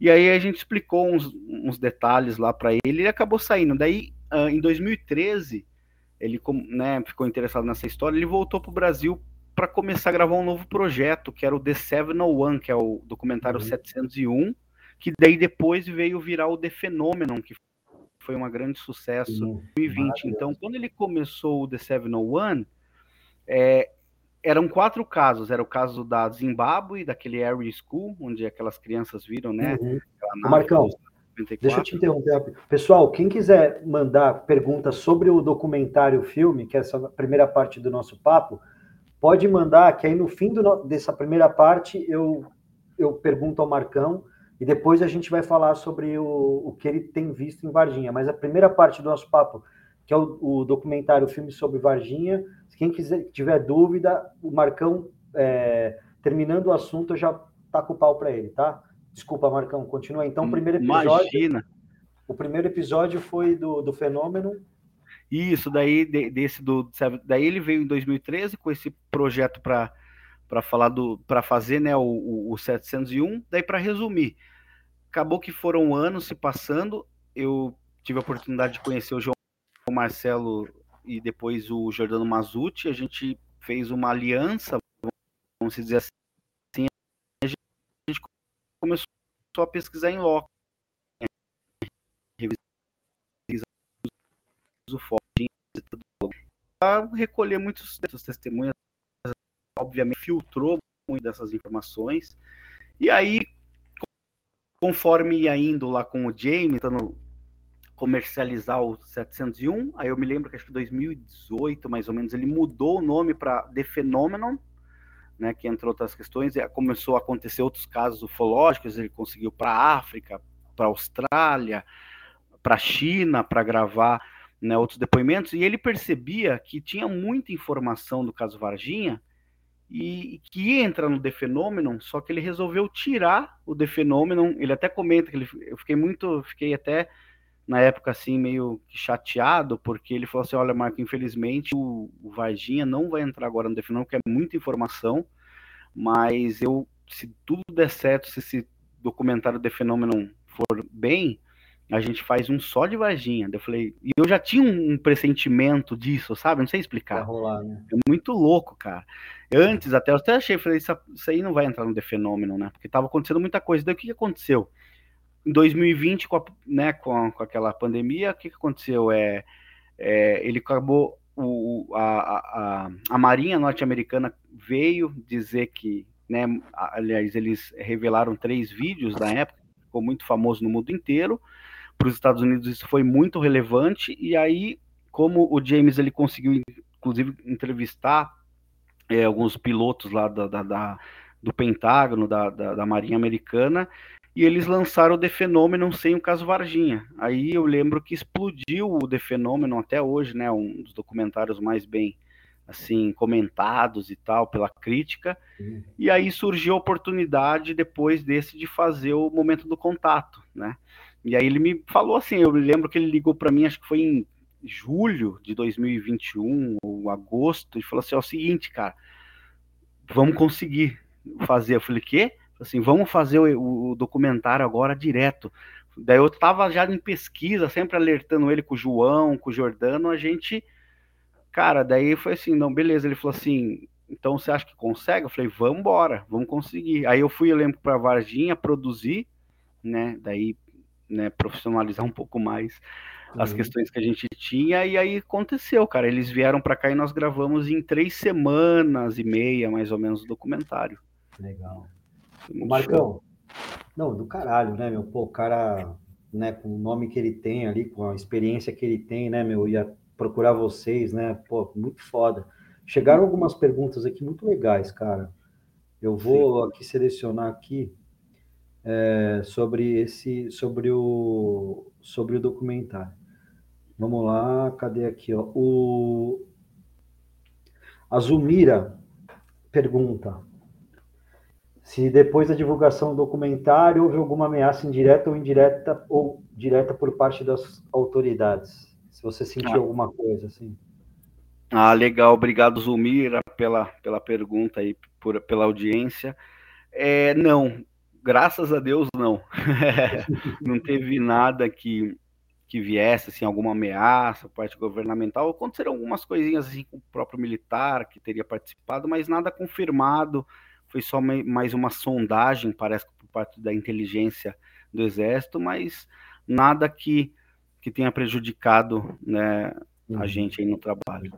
E aí a gente explicou uns, uns detalhes lá para ele e ele acabou saindo. Daí, uh, em 2013, ele né, ficou interessado nessa história, ele voltou para o Brasil para começar a gravar um novo projeto, que era o The 701, que é o documentário uhum. 701, que daí depois veio virar o The Phenomenon, que foi um grande sucesso em 2020. Então, quando ele começou o The 701, É, eram quatro casos. Era o caso da Zimbábue, daquele Area School, onde aquelas crianças viram, né? Uhum. Marcão, deixa eu te interromper. Pessoal, quem quiser mandar perguntas sobre o documentário filme, que é essa primeira parte do nosso papo, pode mandar, que aí no fim do, dessa primeira parte eu, eu pergunto ao Marcão e depois a gente vai falar sobre o, o que ele tem visto em Varginha. Mas a primeira parte do nosso papo, que é o, o documentário o filme sobre Varginha, quem quiser tiver dúvida, o Marcão, é, terminando o assunto, eu já taco o pau para ele, tá? Desculpa, Marcão, continua. Então, o primeiro episódio. Imagina. O primeiro episódio foi do, do fenômeno. Isso, daí desse do daí ele veio em 2013 com esse projeto para para falar do para fazer né o, o 701 daí para resumir. Acabou que foram anos se passando eu tive a oportunidade de conhecer o João Marcelo e depois o Jordano Mazuti, a gente fez uma aliança, vamos dizer assim, a gente começou a pesquisar em loco, o forte para recolher muitos testemunhas, obviamente filtrou muitas dessas informações, e aí, conforme ia indo lá com o James, comercializar o 701. Aí eu me lembro que acho que 2018, mais ou menos, ele mudou o nome para The Phenomenon, né, que entre outras questões, começou a acontecer outros casos ufológicos, ele conseguiu para a África, para Austrália, para China, para gravar né, outros depoimentos, e ele percebia que tinha muita informação do caso Varginha, e que ia entrar no The Phenomenon, só que ele resolveu tirar o The Phenomenon, ele até comenta que ele, eu fiquei muito, fiquei até na época, assim, meio chateado, porque ele falou assim, olha, Marco, infelizmente o, o Varginha não vai entrar agora no Definão, porque é muita informação, mas eu, se tudo der certo, se esse documentário de fenômeno for bem, a gente faz um só de Varginha. Eu falei, e eu já tinha um pressentimento disso, sabe? Não sei explicar. Rolar, né? É muito louco, cara. Antes, até eu até achei, falei, isso, isso aí não vai entrar no The Fenômeno, né? Porque tava acontecendo muita coisa. Daí o que, que aconteceu? em 2020, com, a, né, com, com aquela pandemia, o que, que aconteceu? É, é, ele acabou, o, a, a, a Marinha norte-americana veio dizer que, né, aliás, eles revelaram três vídeos da época, ficou muito famoso no mundo inteiro. Para os Estados Unidos isso foi muito relevante, e aí, como o James ele conseguiu, inclusive, entrevistar é, alguns pilotos lá da, da, da do Pentágono, da, da, Marinha Americana, e eles lançaram o The Phenomenon sem o caso Varginha. Aí eu lembro que explodiu o The Phenomenon até hoje, né, um dos documentários mais bem assim comentados e tal pela crítica. Uhum. E aí surgiu a oportunidade depois desse de fazer o momento do contato, né? E aí ele me falou assim, eu lembro que ele ligou para mim, acho que foi em julho de 2021 ou agosto, e falou assim: "É o seguinte, cara, vamos conseguir fazer". Eu falei: "Quê?" assim, vamos fazer o, o, documentário agora direto. Daí eu tava já em pesquisa, sempre alertando ele com o João, com o Jordano, a gente, cara, daí foi assim, não, beleza, ele falou assim, então você acha que consegue? Eu falei, vamos embora, vamos conseguir. Aí eu fui, eu lembro, para Varginha produzir, né, daí, né, profissionalizar um pouco mais as uhum. questões que a gente tinha, e aí aconteceu, cara, eles vieram para cá e nós gravamos em três semanas e meia, mais ou menos, o documentário. Legal. Marcão, não, do caralho, né, meu? Pô, o cara, né, com o nome que ele tem ali, com a experiência que ele tem, né, meu? Ia procurar vocês, né? Pô, muito foda. Chegaram algumas perguntas aqui muito legais, cara. Eu vou Sim. aqui selecionar aqui é, sobre esse, sobre o, sobre o documentário. Vamos lá, cadê aqui, ó? O Azumira pergunta: se depois da divulgação do documentário houve alguma ameaça indireta ou indireta ou direta por parte das autoridades. Se você sentiu ah. alguma coisa assim. Ah, legal. Obrigado, Zulmira, pela, pela pergunta e por, pela audiência. É, não, graças a Deus, não. não teve nada que, que viesse, assim, alguma ameaça parte governamental. Aconteceram algumas coisinhas, assim, com o próprio militar que teria participado, mas nada confirmado foi só mais uma sondagem, parece que por parte da inteligência do Exército, mas nada que, que tenha prejudicado né, a uhum. gente aí no trabalho.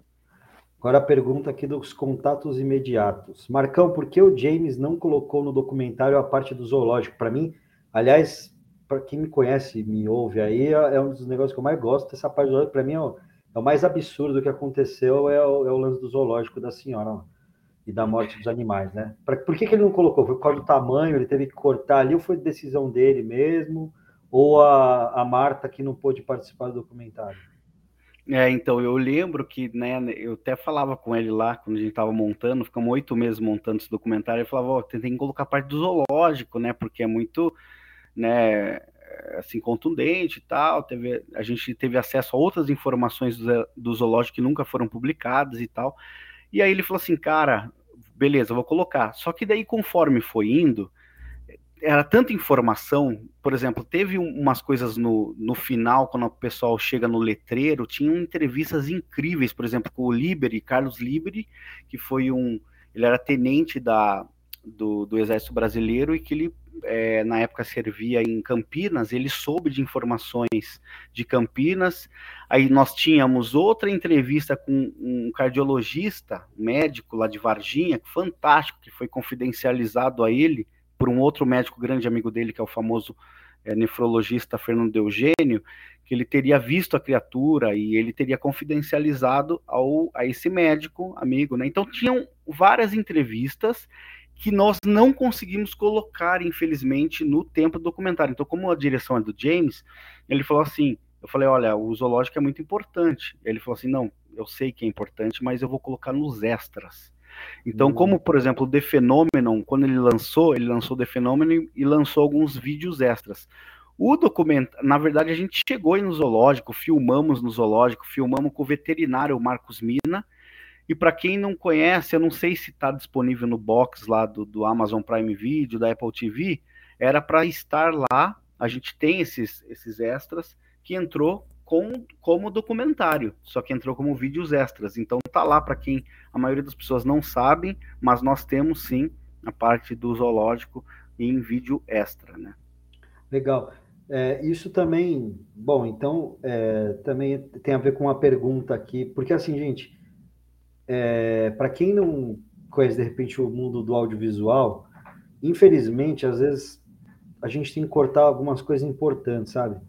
Agora a pergunta aqui dos contatos imediatos. Marcão, por que o James não colocou no documentário a parte do zoológico? Para mim, aliás, para quem me conhece, me ouve aí, é, é um dos negócios que eu mais gosto. Essa parte do zoológico, para mim, é o, é o, mais absurdo que aconteceu, é o, é o lance do zoológico da senhora e da morte dos animais, né? Pra, por que, que ele não colocou? Foi por causa do tamanho, ele teve que cortar ali, ou foi decisão dele mesmo? Ou a, a Marta que não pôde participar do documentário? É, então, eu lembro que, né, eu até falava com ele lá, quando a gente estava montando, ficamos oito meses montando esse documentário, ele falava, ó, oh, tem que colocar parte do zoológico, né, porque é muito, né, assim, contundente e tal, teve, a gente teve acesso a outras informações do, do zoológico que nunca foram publicadas e tal, e aí ele falou assim, cara, beleza, vou colocar, só que daí, conforme foi indo, era tanta informação, por exemplo, teve umas coisas no, no final, quando o pessoal chega no letreiro, tinham entrevistas incríveis, por exemplo, com o Liberi, Carlos Liberi, que foi um, ele era tenente da, do, do Exército Brasileiro e que ele, é, na época, servia em Campinas, ele soube de informações de Campinas, aí nós tínhamos outra entrevista com um cardiologista, médico lá de Varginha, fantástico, que foi confidencializado a ele, por um outro médico grande amigo dele, que é o famoso é, nefrologista Fernando Eugênio, que ele teria visto a criatura e ele teria confidencializado ao, a esse médico amigo, né? Então tinham várias entrevistas que nós não conseguimos colocar, infelizmente, no tempo do documentário. Então, como a direção é do James, ele falou assim: eu falei, olha, o zoológico é muito importante. Ele falou assim: não, eu sei que é importante, mas eu vou colocar nos extras. Então, hum. como, por exemplo, o The Phenomenon, quando ele lançou, ele lançou The Phenomenon e lançou alguns vídeos extras. O documento, na verdade, a gente chegou aí no zoológico, filmamos no zoológico, filmamos com o veterinário Marcos Mina. E para quem não conhece, eu não sei se está disponível no box lá do, do Amazon Prime Video, da Apple TV, era para estar lá. A gente tem esses, esses extras que entrou com, como documentário, só que entrou como vídeos extras. Então tá lá para quem a maioria das pessoas não sabem, mas nós temos sim a parte do zoológico em vídeo extra, né? Legal. É, isso também, bom, então é, também tem a ver com uma pergunta aqui, porque assim, gente, é, para quem não conhece de repente o mundo do audiovisual, infelizmente, às vezes a gente tem que cortar algumas coisas importantes, sabe?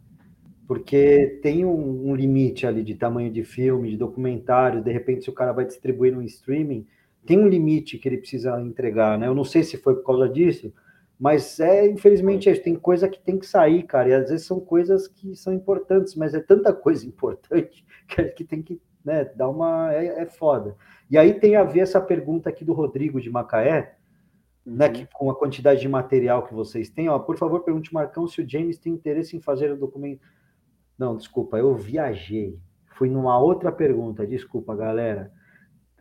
Porque tem um, um, limite ali de tamanho de filme, de documentário, de repente se o cara vai distribuir no streaming, tem um limite que ele precisa entregar, né? Eu não sei se foi por causa disso, mas é, infelizmente, é, tem coisa que tem que sair, cara, e às vezes são coisas que são importantes, mas é tanta coisa importante que, que tem que né, dar uma... É, é foda. E aí tem a ver essa pergunta aqui do Rodrigo de Macaé, né, uhum. né, que, com a quantidade de material que vocês têm, ó, por favor, pergunte Marcão se o James tem interesse em fazer o documento não, desculpa, eu viajei. Fui numa outra pergunta, desculpa, galera.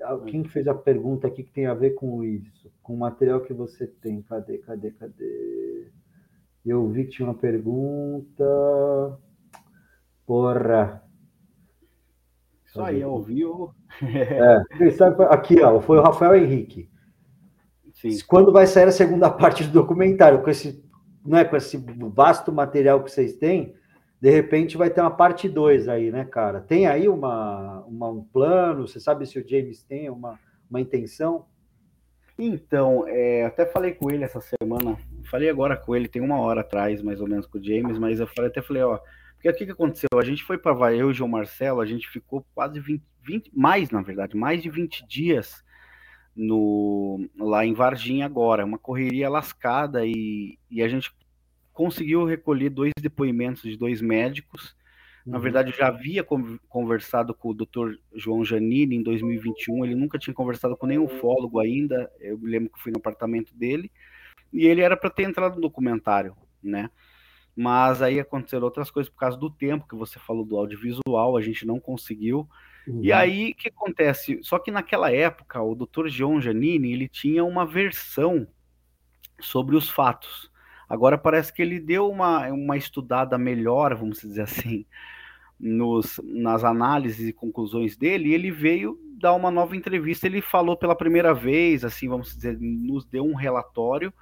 Ah, quem fez a pergunta aqui que tem a ver com isso? Com o material que você tem? Cadê, cadê, cadê? Eu vi que tinha uma pergunta. Porra! Isso aí, ouviu? É, aqui, ó, foi o Rafael Henrique. Sim. Quando vai sair a segunda parte do documentário? Com esse, né, com esse vasto material que vocês têm, de repente vai ter uma parte 2 aí, né, cara? Tem aí uma, uma, um plano? Você sabe se o James tem uma, uma intenção? Então, é, até falei com ele essa semana, falei agora com ele, tem uma hora atrás, mais ou menos, com o James, mas eu falei, até falei, ó, porque o que, que aconteceu? A gente foi para eu e o João Marcelo, a gente ficou quase 20, 20, mais, na verdade, mais de 20 dias no, lá em Varginha agora, uma correria lascada e, e a gente conseguiu recolher dois depoimentos de dois médicos. Na uhum. verdade, eu já havia conversado com o Dr. João Janini em 2021. Ele nunca tinha conversado com nenhum ufólogo ainda. Eu me lembro que fui no apartamento dele. E ele era para ter entrado no documentário, né? Mas aí aconteceram outras coisas por causa do tempo que você falou do audiovisual, a gente não conseguiu. Uhum. E aí o que acontece? Só que naquela época, o Dr. João Janini, ele tinha uma versão sobre os fatos. Agora parece que ele deu uma, uma estudada melhor, vamos dizer assim, nos, nas análises e conclusões dele, e ele veio dar uma nova entrevista. Ele falou pela primeira vez, assim, vamos dizer, nos deu um relatório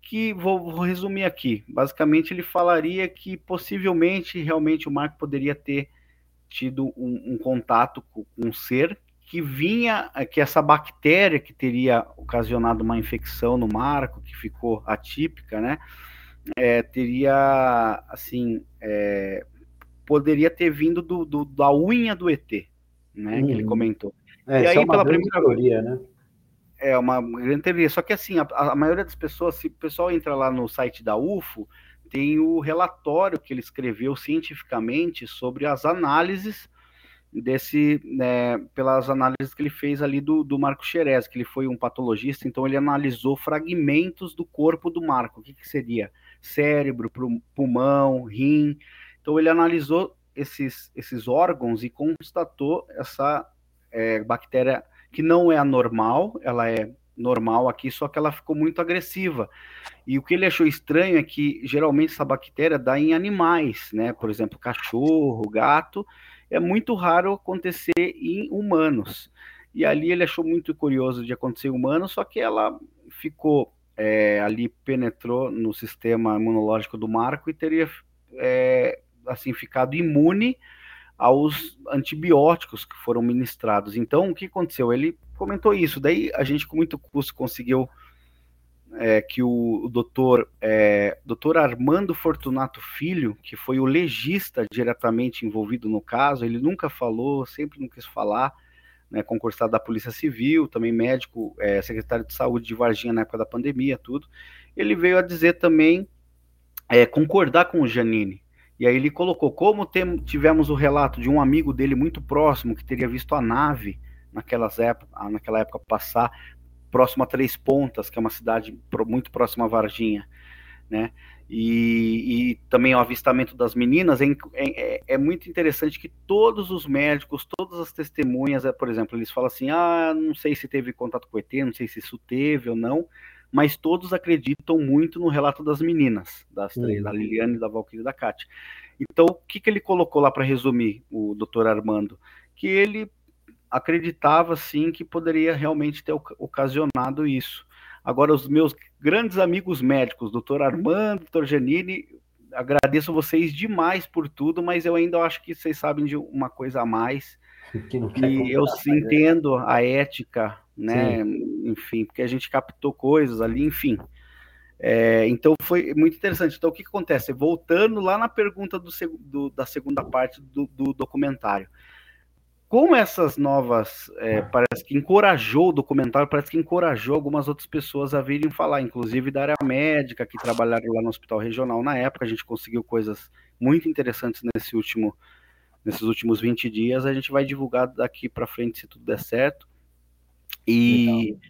que vou, vou resumir aqui. Basicamente, ele falaria que possivelmente realmente o Marco poderia ter tido um, um contato com um ser que vinha, que essa bactéria que teria ocasionado uma infecção no marco, que ficou atípica, né? É, teria, assim, é, poderia ter vindo do, do, da unha do ET, né? Uhum. Que ele uhum. comentou. É, e aí, é pela primeira teoria, né? É uma grande teoria. Só que assim, a, a, maioria das pessoas, se o pessoal entra lá no site da UFO, tem o relatório que ele escreveu cientificamente sobre as análises desse, né, pelas análises que ele fez ali do, do Marco Xerez, que ele foi um patologista, então ele analisou fragmentos do corpo do Marco. O que, que seria? Cérebro, pulmão, rim. Então ele analisou esses, esses órgãos e constatou essa é, bactéria que não é anormal, ela é normal aqui, só que ela ficou muito agressiva. E o que ele achou estranho é que geralmente essa bactéria dá em animais, né? Por exemplo, cachorro, gato. É muito raro acontecer em humanos. E ali ele achou muito curioso de acontecer em humanos, só que ela ficou é, ali, penetrou no sistema imunológico do Marco e teria é, assim ficado imune aos antibióticos que foram ministrados. Então, o que aconteceu? Ele comentou isso. Daí a gente, com muito custo, conseguiu é, que o, o doutor, é, doutor Armando Fortunato Filho, que foi o legista diretamente envolvido no caso, ele nunca falou, sempre não quis falar, né, concursado da Polícia Civil, também médico, é, secretário de Saúde de Varginha na época da pandemia, tudo. Ele veio a dizer também, é, concordar com o Janine, e aí ele colocou, como tem, tivemos o relato de um amigo dele muito próximo que teria visto a nave naquelas época, naquela época passar próximo a Três Pontas, que é uma cidade muito próxima a Varginha, né? E, e também o avistamento das meninas é, é, é, muito interessante que todos os médicos, todas as testemunhas, é, por exemplo, eles falam assim, ah, não sei se teve contato com o ET, não sei se isso teve ou não, mas todos acreditam muito no relato das meninas, das três, da Liliane, da Valkyrie e da Kátia. Então, o que, que ele colocou lá para resumir, o doutor Armando? Que ele acreditava, sim, que poderia realmente ter ocasionado isso. Agora, os meus grandes amigos médicos, doutor Armando, doutor Janine, agradeço vocês demais por tudo, mas eu ainda acho que vocês sabem de uma coisa a mais, que, que eu entendo a ética né? Sim. Enfim, porque a gente captou coisas ali, enfim. É, então foi muito interessante. Então o que, que acontece? Voltando lá na pergunta do, do, da segunda parte do, do, documentário. Como essas novas, é, parece que encorajou o documentário, parece que encorajou algumas outras pessoas a virem falar, inclusive da área médica, que trabalharam lá no hospital regional na época, a gente conseguiu coisas muito interessantes nesse último, nesses últimos 20 dias, a gente vai divulgar daqui para frente se tudo der certo. E Legal.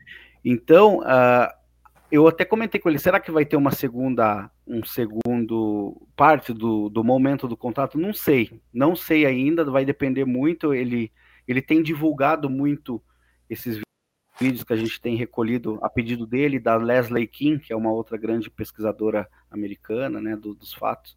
então uh, eu até comentei com ele, será que vai ter uma segunda, um segundo parte do, do momento do contrato? Não sei, não sei ainda, vai depender muito. Ele, ele tem divulgado muito esses vídeos que a gente tem recolhido a pedido dele, da Leslie King, que é uma outra grande pesquisadora americana, né, do, dos fatos.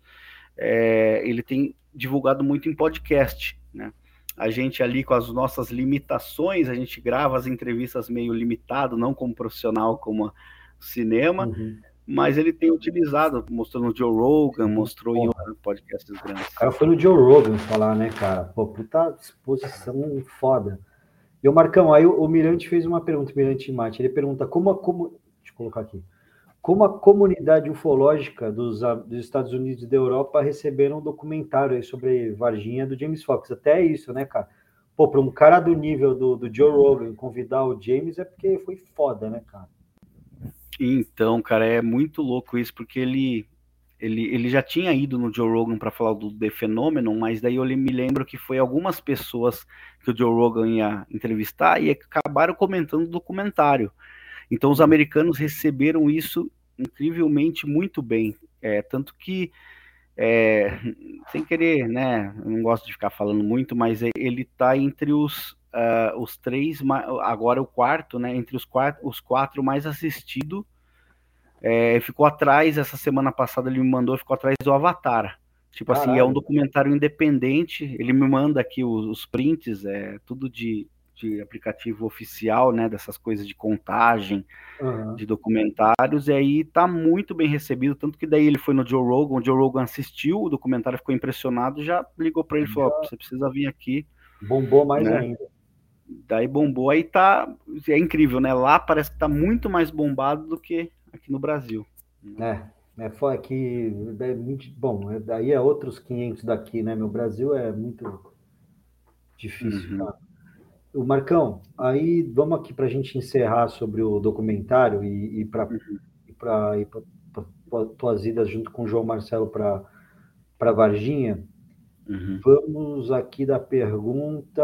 É, ele tem divulgado muito em podcast, né? a gente ali com as nossas limitações, a gente grava as entrevistas meio limitado, não como profissional, como cinema, uhum. mas ele tem utilizado, mostrou no Joe Rogan, mostrou Porra. em outros podcasts grandes. O cara foi no Joe Rogan falar, né, cara? Pô, puta exposição foda. E o Marcão, aí o, o Mirante fez uma pergunta, o Mirante Mate, ele pergunta como a como, deixa eu colocar aqui, como a comunidade ufológica dos, dos, Estados Unidos e da Europa receberam um documentário sobre Varginha do James Fox. Até isso, né, cara? Pô, para um cara do nível do, do Joe Rogan convidar o James é porque foi foda, né, cara? Então, cara, é muito louco isso, porque ele, ele, ele já tinha ido no Joe Rogan para falar do The Phenomenon, mas daí eu me lembro que foi algumas pessoas que o Joe Rogan ia entrevistar e acabaram comentando o documentário. Então os americanos receberam isso incrivelmente muito bem, é, tanto que é, sem querer, né? Não gosto de ficar falando muito, mas ele está entre os, uh, os três, agora o quarto, né? Entre os quatro, os quatro mais assistido. É, ficou atrás, essa semana passada ele me mandou, ficou atrás do Avatar. Tipo Caralho. assim, é um documentário independente. Ele me manda aqui os, os prints, é tudo de de aplicativo oficial, né, dessas coisas de contagem, uhum. de documentários, e aí tá muito bem recebido, tanto que daí ele foi no Joe Rogan, o Joe Rogan assistiu, o documentário ficou impressionado, já ligou para ele e falou, você precisa vir aqui. Bombou mais né? ainda. Daí bombou, aí tá. É incrível, né? Lá parece que tá muito mais bombado do que aqui no Brasil. É, é foi aqui. É bom, é, daí é outros 500 daqui, né? Meu Brasil é muito difícil, uhum. O Marcão, aí vamos aqui para a gente encerrar sobre o documentário e, e para uhum. tuas idas junto com o João Marcelo para Varginha. Uhum. Vamos aqui da pergunta.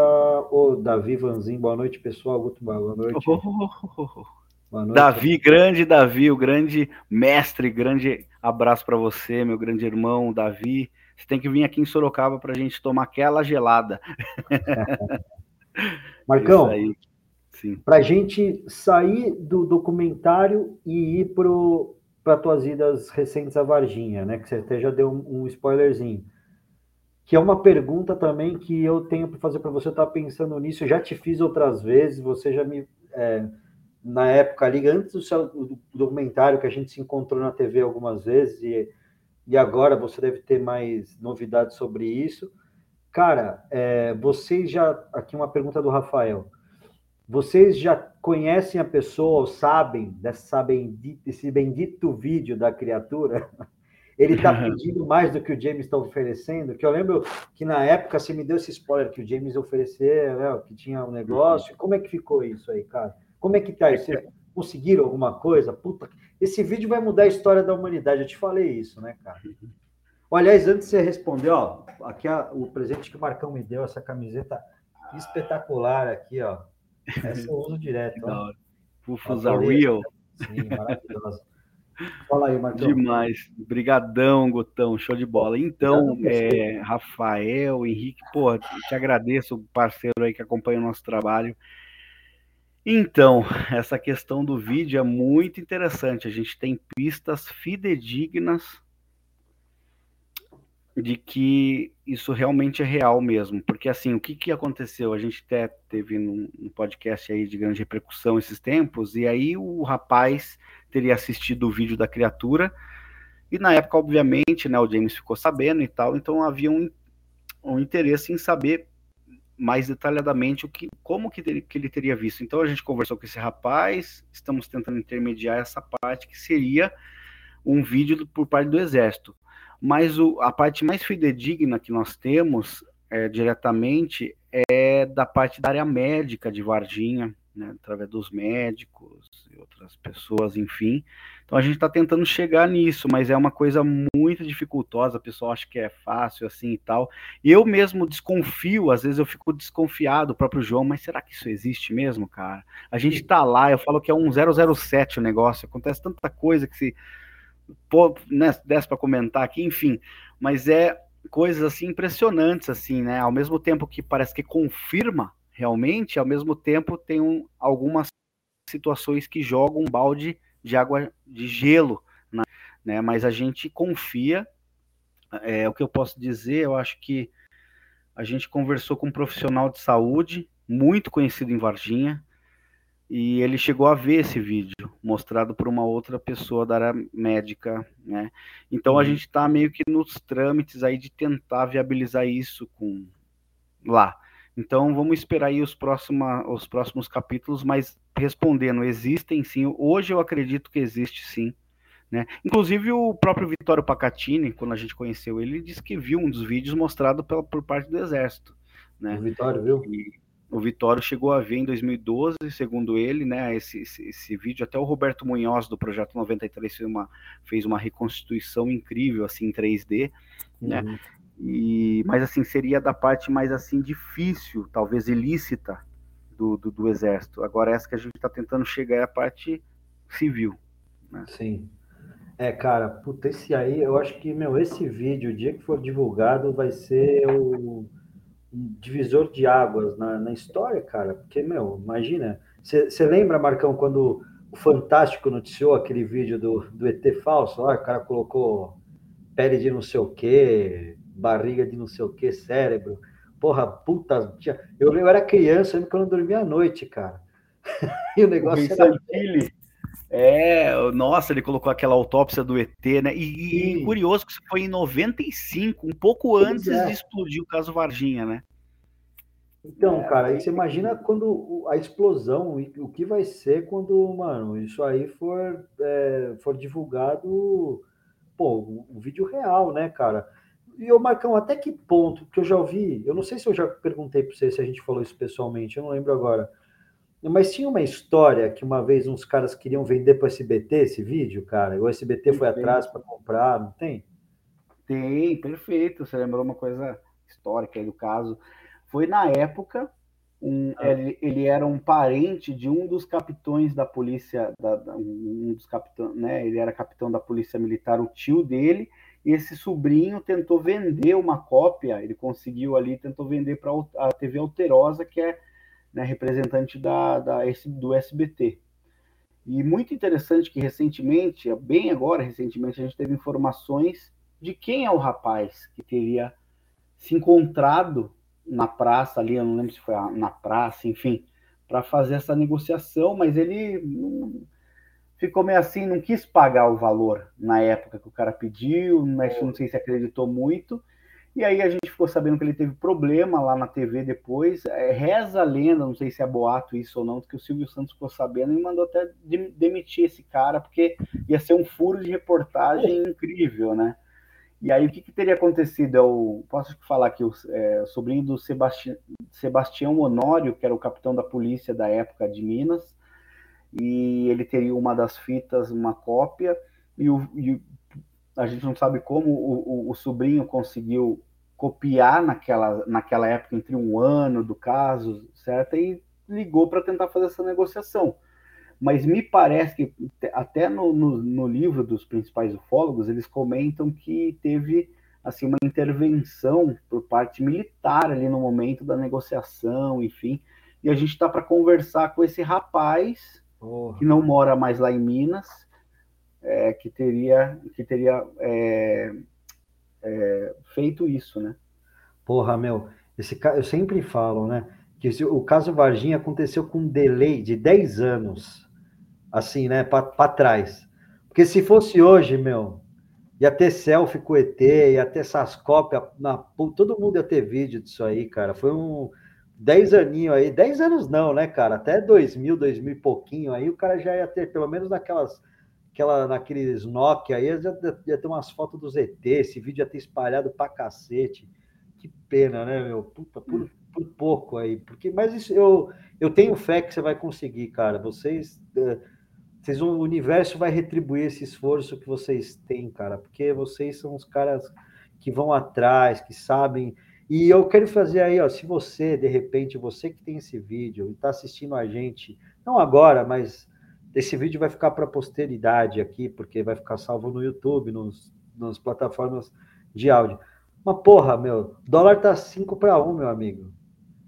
Ô, oh, Davi Vanzin, boa noite, pessoal. Boa noite. Oh, oh, boa noite. Davi, grande Davi, o grande mestre, grande abraço para você, meu grande irmão, Davi. Você tem que vir aqui em Sorocaba para a gente tomar aquela gelada. Marcão, para a gente sair do documentário e ir para tuas idas recentes à Varginha, né? Que você até já deu um, um spoilerzinho que é uma pergunta também que eu tenho para fazer para você. Estava pensando nisso, eu já te fiz outras vezes, você já me. É, na época ali, antes do, seu, do, documentário, que a gente se encontrou na TV algumas vezes, e, e agora você deve ter mais novidades sobre isso. Cara, é, vocês já. Aqui uma pergunta do Rafael. Vocês já conhecem a pessoa ou sabem dessa desse bendito vídeo da criatura? ele está pedindo mais do que o James está oferecendo, que eu lembro que na época você me deu esse spoiler que o James ofereceu, né, que tinha um negócio. Como é que ficou isso aí, cara? Como é que tá isso? Vocês conseguiram alguma coisa? Puta, esse vídeo vai mudar a história da humanidade. Eu te falei isso, né, cara? Aliás, antes de você responder, ó, aqui o presente que o Marcão me deu, essa camiseta espetacular aqui, ó. Essa eu uso direto. Ó. Fufus are real. Sim, maravilhosa. Fala aí, Marcão. Demais. Brigadão, Gotão. Show de bola. Então, é, Rafael, Henrique, pô, te agradeço, parceiro aí que acompanha o nosso trabalho. Então, essa questão do vídeo é muito interessante. A gente tem pistas fidedignas de que isso realmente é real mesmo. Porque, assim, o que, que aconteceu? A gente até teve um, um podcast aí de grande repercussão esses tempos, e aí o rapaz teria assistido o vídeo da criatura, e na época, obviamente, né, o James ficou sabendo e tal, então havia um, um interesse em saber mais detalhadamente o que, como que, ele, que ele teria visto. Então a gente conversou com esse rapaz, estamos tentando intermediar essa parte que seria um vídeo por parte do exército. Mas o, a parte mais fidedigna que nós temos é, diretamente é da parte da área médica de Varginha, né, através dos médicos e outras pessoas, enfim. Então a gente está tentando chegar nisso, mas é uma coisa muito dificultosa. O pessoal acha que é fácil assim e tal. Eu mesmo desconfio, às vezes eu fico desconfiado, o próprio João, mas será que isso existe mesmo, cara? A gente está lá, eu falo que é um 007 o negócio, acontece tanta coisa que se pô, né, desse para comentar aqui, enfim, mas é coisas assim impressionantes assim, né? Ao mesmo tempo que parece que confirma realmente, ao mesmo tempo tem um, algumas situações que jogam um balde de água de gelo, né? Mas a gente confia. É o que eu posso dizer. Eu acho que a gente conversou com um profissional de saúde muito conhecido em Varginha e ele chegou a ver esse vídeo mostrado por uma outra pessoa da área médica, né? Então a uhum. gente está meio que nos trâmites aí de tentar viabilizar isso com lá. Então vamos esperar aí os, próxima, os próximos capítulos, mas respondendo, existem sim. Hoje eu acredito que existe sim. Né? Inclusive o próprio Vitório Pacatini, quando a gente conheceu ele, disse que viu um dos vídeos mostrado pela, por parte do Exército. Né? O Vitório viu? E o Vitório chegou a ver em 2012, segundo ele, né, esse, esse, esse, vídeo, até o Roberto Munhoz do Projeto 93 fez uma, fez uma reconstituição incrível, assim, em 3D, né, uhum. E, mas assim, seria da parte mais assim difícil, talvez ilícita do, do, do exército. Agora essa que a gente está tentando chegar é a parte civil. Né? Sim. É, cara, puta, esse aí, eu acho que, meu, esse vídeo, o dia que for divulgado, vai ser o divisor de águas na, na história, cara. Porque, meu, imagina. Você lembra, Marcão, quando o Fantástico noticiou aquele vídeo do, do ET falso? Lá, o cara colocou pele de não sei o quê, barriga de não sei o que, cérebro. Porra, puta. Eu, eu era criança, eu não dormia à noite, cara. e o negócio o era. É, nossa, ele colocou aquela autópsia do ET, né? E, e curioso que isso foi em 95, um pouco antes é. de explodir o caso Varginha, né? Então, é, cara, aí você imagina quando a explosão, o que vai ser quando, mano, isso aí for, é, for divulgado, pô, o, vídeo real, né, cara? E o Marcão, até que ponto, que eu já ouvi, eu não sei se eu já perguntei para você se a gente falou isso pessoalmente, eu não lembro agora, mas tinha uma história que uma vez uns caras queriam vender para o SBT esse vídeo, cara, o SBT foi atrás para comprar, não tem? Tem, perfeito, você lembrou uma coisa histórica aí do caso foi na época um, ah. ele, ele, era um parente de um dos capitões da polícia, da, da, um dos capitão, né? Ele era capitão da polícia militar, o tio dele. E esse sobrinho tentou vender uma cópia. Ele conseguiu ali, tentou vender para a TV Alterosa, que é né, representante da, da, do SBT. E muito interessante que recentemente, bem agora, recentemente, a gente teve informações de quem é o rapaz que teria se encontrado na praça ali, eu não lembro se foi na praça, enfim, para fazer essa negociação, mas ele ficou meio assim, não quis pagar o valor na época que o cara pediu, mas não sei se acreditou muito. E aí a gente ficou sabendo que ele teve problema lá na TV depois. É, reza a lenda, não sei se é boato isso ou não, que o Silvio Santos ficou sabendo e mandou até demitir esse cara, porque ia ser um furo de reportagem incrível, né? E aí, o que, que teria acontecido? Eu posso falar que o é, sobrinho do Sebasti Sebastião Honório, que era o capitão da polícia da época de Minas, e ele teria uma das fitas, uma cópia, e, o, e a gente não sabe como o, o, o, sobrinho conseguiu copiar naquela, naquela época, entre um ano do caso, certo? E ligou para tentar fazer essa negociação. Mas me parece que até no, no, no, livro dos principais ufólogos eles comentam que teve assim uma intervenção por parte militar ali no momento da negociação, enfim, e a gente está para conversar com esse rapaz que não mora mais lá em Minas, é, que teria que teria é, é, feito isso, né? Porra, meu, esse eu sempre falo, né? Que o caso Varginha aconteceu com um delay de 10 anos assim, né, para trás. Porque se fosse hoje, meu, ia ter selfie com ET, ia ter essas cópias, na, todo mundo ia ter vídeo disso aí, cara. Foi um 10 aninho aí, 10 anos não, né, cara? Até 2000, 2000 e pouquinho aí, o cara já ia ter, pelo menos naquelas, aquela, naqueles Nokia aí, já ia ter umas fotos dos ET, esse vídeo ia ter espalhado pra cacete. Que pena, né, meu? Puta, por, por pouco aí. Porque, mas isso, eu, eu tenho fé que você vai conseguir, cara. Vocês. Uh, vocês, o universo vai retribuir esse esforço que vocês têm, cara, porque vocês são os caras que vão atrás, que sabem. E eu quero fazer aí, ó, se você, de repente, você que tem esse vídeo e está assistindo a gente, não agora, mas esse vídeo vai ficar para a posteridade aqui, porque vai ficar salvo no YouTube, nos, nas plataformas de áudio. Mas, porra, meu, dólar tá 5 para 1, meu amigo.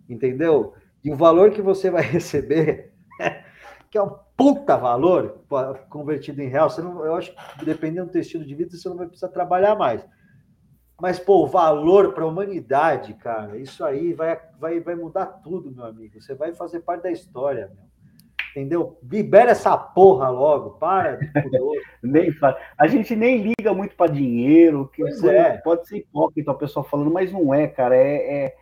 Entendeu? E o valor que você vai receber, que é um puta valor convertido em real, você não, eu acho que dependendo do teu estilo de vida, você não vai precisar trabalhar mais. Mas, pô, o valor para a humanidade, cara, isso aí vai, vai, vai mudar tudo, meu amigo. Você vai fazer parte da história, meu. Entendeu? Libera essa porra logo, para de nem A gente nem liga muito para dinheiro, que é. pode ser hipócrita o pessoal falando, mas não é, cara. É, é...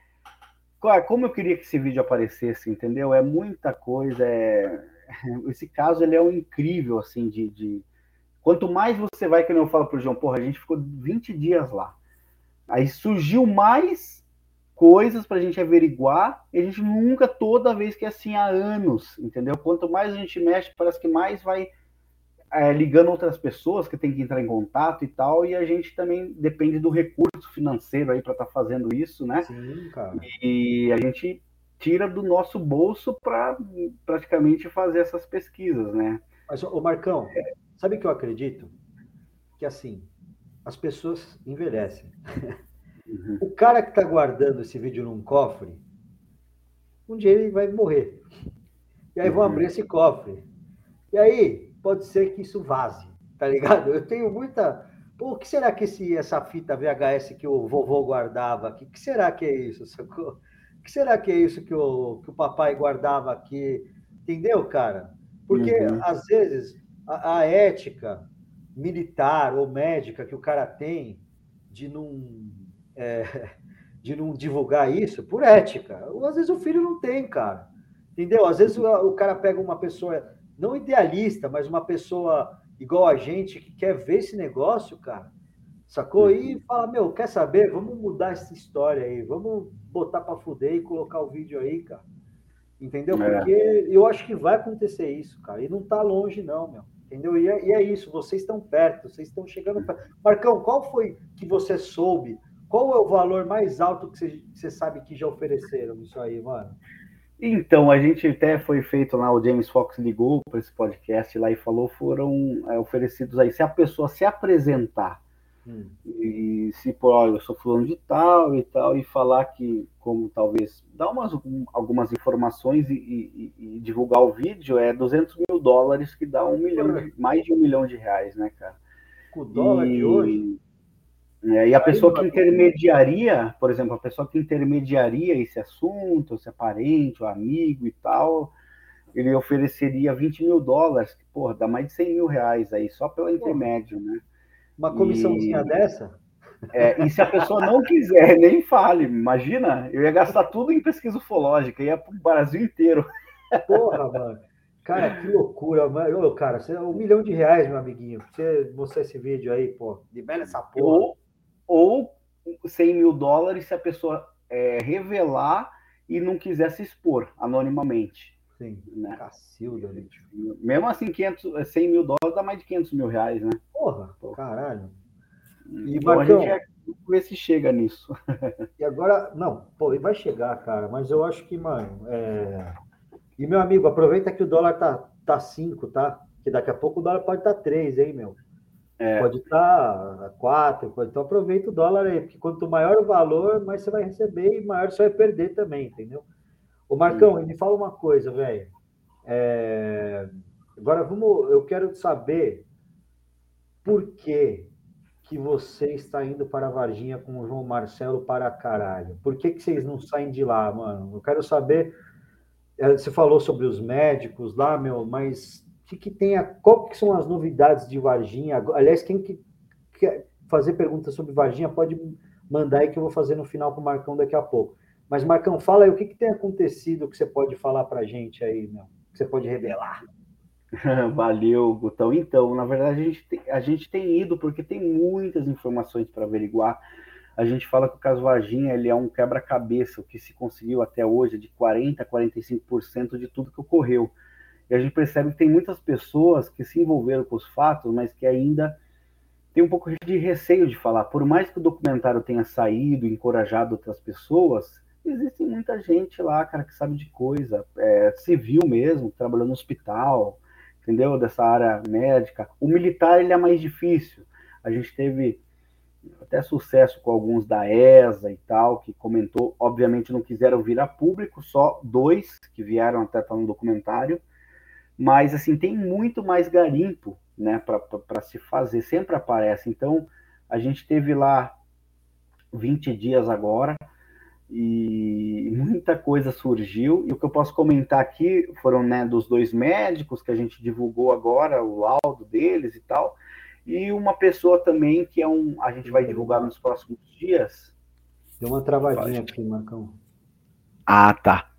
Como eu queria que esse vídeo aparecesse, entendeu? É muita coisa, é esse caso ele é um incrível, assim, de, de... Quanto mais você vai, que eu falo pro João, porra, a gente ficou 20 dias lá. Aí surgiu mais coisas para a gente averiguar, e a gente nunca, toda vez que é assim, há anos, entendeu? Quanto mais a gente mexe, parece que mais vai é, ligando outras pessoas que tem que entrar em contato e tal, e a gente também depende do recurso financeiro aí para estar tá fazendo isso, né? Sim, cara. E a gente tira do nosso bolso para praticamente fazer essas pesquisas, né? Mas, ô Marcão, é. sabe que eu acredito? Que assim, as pessoas envelhecem. Uhum. O cara que está guardando esse vídeo num cofre, um dia ele vai morrer. E aí uhum. vão abrir esse cofre. E aí, pode ser que isso vaze, tá ligado? Eu tenho muita. Pô, o que será que esse, essa fita VHS que o vovô guardava aqui? O que será que é isso? Sacou? que será que é isso que o, que o papai guardava aqui? Entendeu, cara? Porque, uhum. às vezes, a, a, ética militar ou médica que o cara tem de não, é, de não divulgar isso por ética. Às vezes o filho não tem, cara. Entendeu? Às vezes o, o cara pega uma pessoa, não idealista, mas uma pessoa igual a gente que quer ver esse negócio, cara. Sacou? E fala, meu, quer saber? Vamos mudar essa história aí. Vamos botar para fuder e colocar o vídeo aí, cara. Entendeu? É. Porque eu acho que vai acontecer isso, cara. E não tá longe, não, meu. Entendeu? E é, e é isso, vocês estão perto, vocês estão chegando perto. Marcão, qual foi que você soube? Qual é o valor mais alto que você, sabe que já ofereceram isso aí, mano? Então, a gente até foi feito lá, o James Fox ligou para esse podcast lá e falou, foram é, oferecidos aí, se a pessoa se apresentar Hum. E se, pô, eu sou fulano de tal e tal, e falar que, como talvez, dar umas, algumas informações e, e, e, divulgar o vídeo, é 200 mil dólares, que dá um milhão, mais de um milhão de reais, né, cara? O dólar e, de hoje? É, e a pessoa que intermediaria, por exemplo, a pessoa que intermediaria esse assunto, se é parente ou amigo e tal, ele ofereceria 20 mil dólares, que, porra, dá mais de 100 mil reais aí, só pelo intermédio, né? Uma comissãozinha e... dessa? É, e se a pessoa não quiser, nem fale. Imagina, eu ia gastar tudo em pesquisa ufológica, ia para o Brasil inteiro. Porra, mano. Cara, que loucura, mano. Ô, cara, você, um milhão de reais, meu amiguinho, pra você mostrar esse vídeo aí, pô. Libera essa porra. Ou, ou 100 mil dólares se a pessoa é, revelar e não quiser se expor anonimamente. Sim, né? Cacilda, bicho. Mesmo assim, 500, 100 mil dólares dá mais de 500 mil reais, né? Porra, caralho. E então, Marcão, a gente é, ver se chega nisso. E agora, não, pô, vai chegar, cara, mas eu acho que, mano, é... E, meu amigo, aproveita que o dólar tá, tá 5, tá? Que daqui a pouco o dólar pode estar tá 3, hein, meu? É. Pode estar tá 4, pode... então aproveita o dólar aí, porque quanto maior o valor, mais você vai receber e maior você vai perder também, entendeu? Ô, Marcão, me fala uma coisa, velho. É... Agora vamos, eu quero saber por que que você está indo para Varginha com o João Marcelo para caralho. Por que que vocês não saem de lá, mano? Eu quero saber. É, você falou sobre os médicos lá, meu, mas que que tem a, qual que são as novidades de Varginha? Aliás, quem que quer fazer perguntas sobre Varginha pode mandar aí que eu vou fazer no final com o Marcão daqui a pouco. Mas, Marcão, fala aí, o que, que tem acontecido que você pode falar para a gente aí, meu? Que você pode revelar? Valeu, Gutão. Então, na verdade, a gente, tem, a gente tem ido porque tem muitas informações para averiguar. A gente fala que o caso Varginha ele é um quebra-cabeça, o que se conseguiu até hoje, de 40% a 45% de tudo que ocorreu. E a gente percebe que tem muitas pessoas que se envolveram com os fatos, mas que ainda tem um pouco de receio de falar. Por mais que o documentário tenha saído, encorajado outras pessoas, existe muita gente lá, cara, que sabe de coisa, é, civil mesmo, trabalhando no hospital, entendeu? Dessa área médica. O militar, ele é mais difícil. A gente teve até sucesso com alguns da ESA e tal, que comentou, obviamente não quiseram vir a público, só dois que vieram até estar no documentário, mas assim, tem muito mais garimpo, né, para se fazer, sempre aparece. Então, a gente teve lá 20 dias agora, e muita coisa surgiu. E o que eu posso comentar aqui foram né, dos dois médicos que a gente divulgou agora, o laudo deles e tal, e uma pessoa também que é um. A gente vai divulgar nos próximos dias. Deu uma travadinha aqui, Marcão. Ah, tá.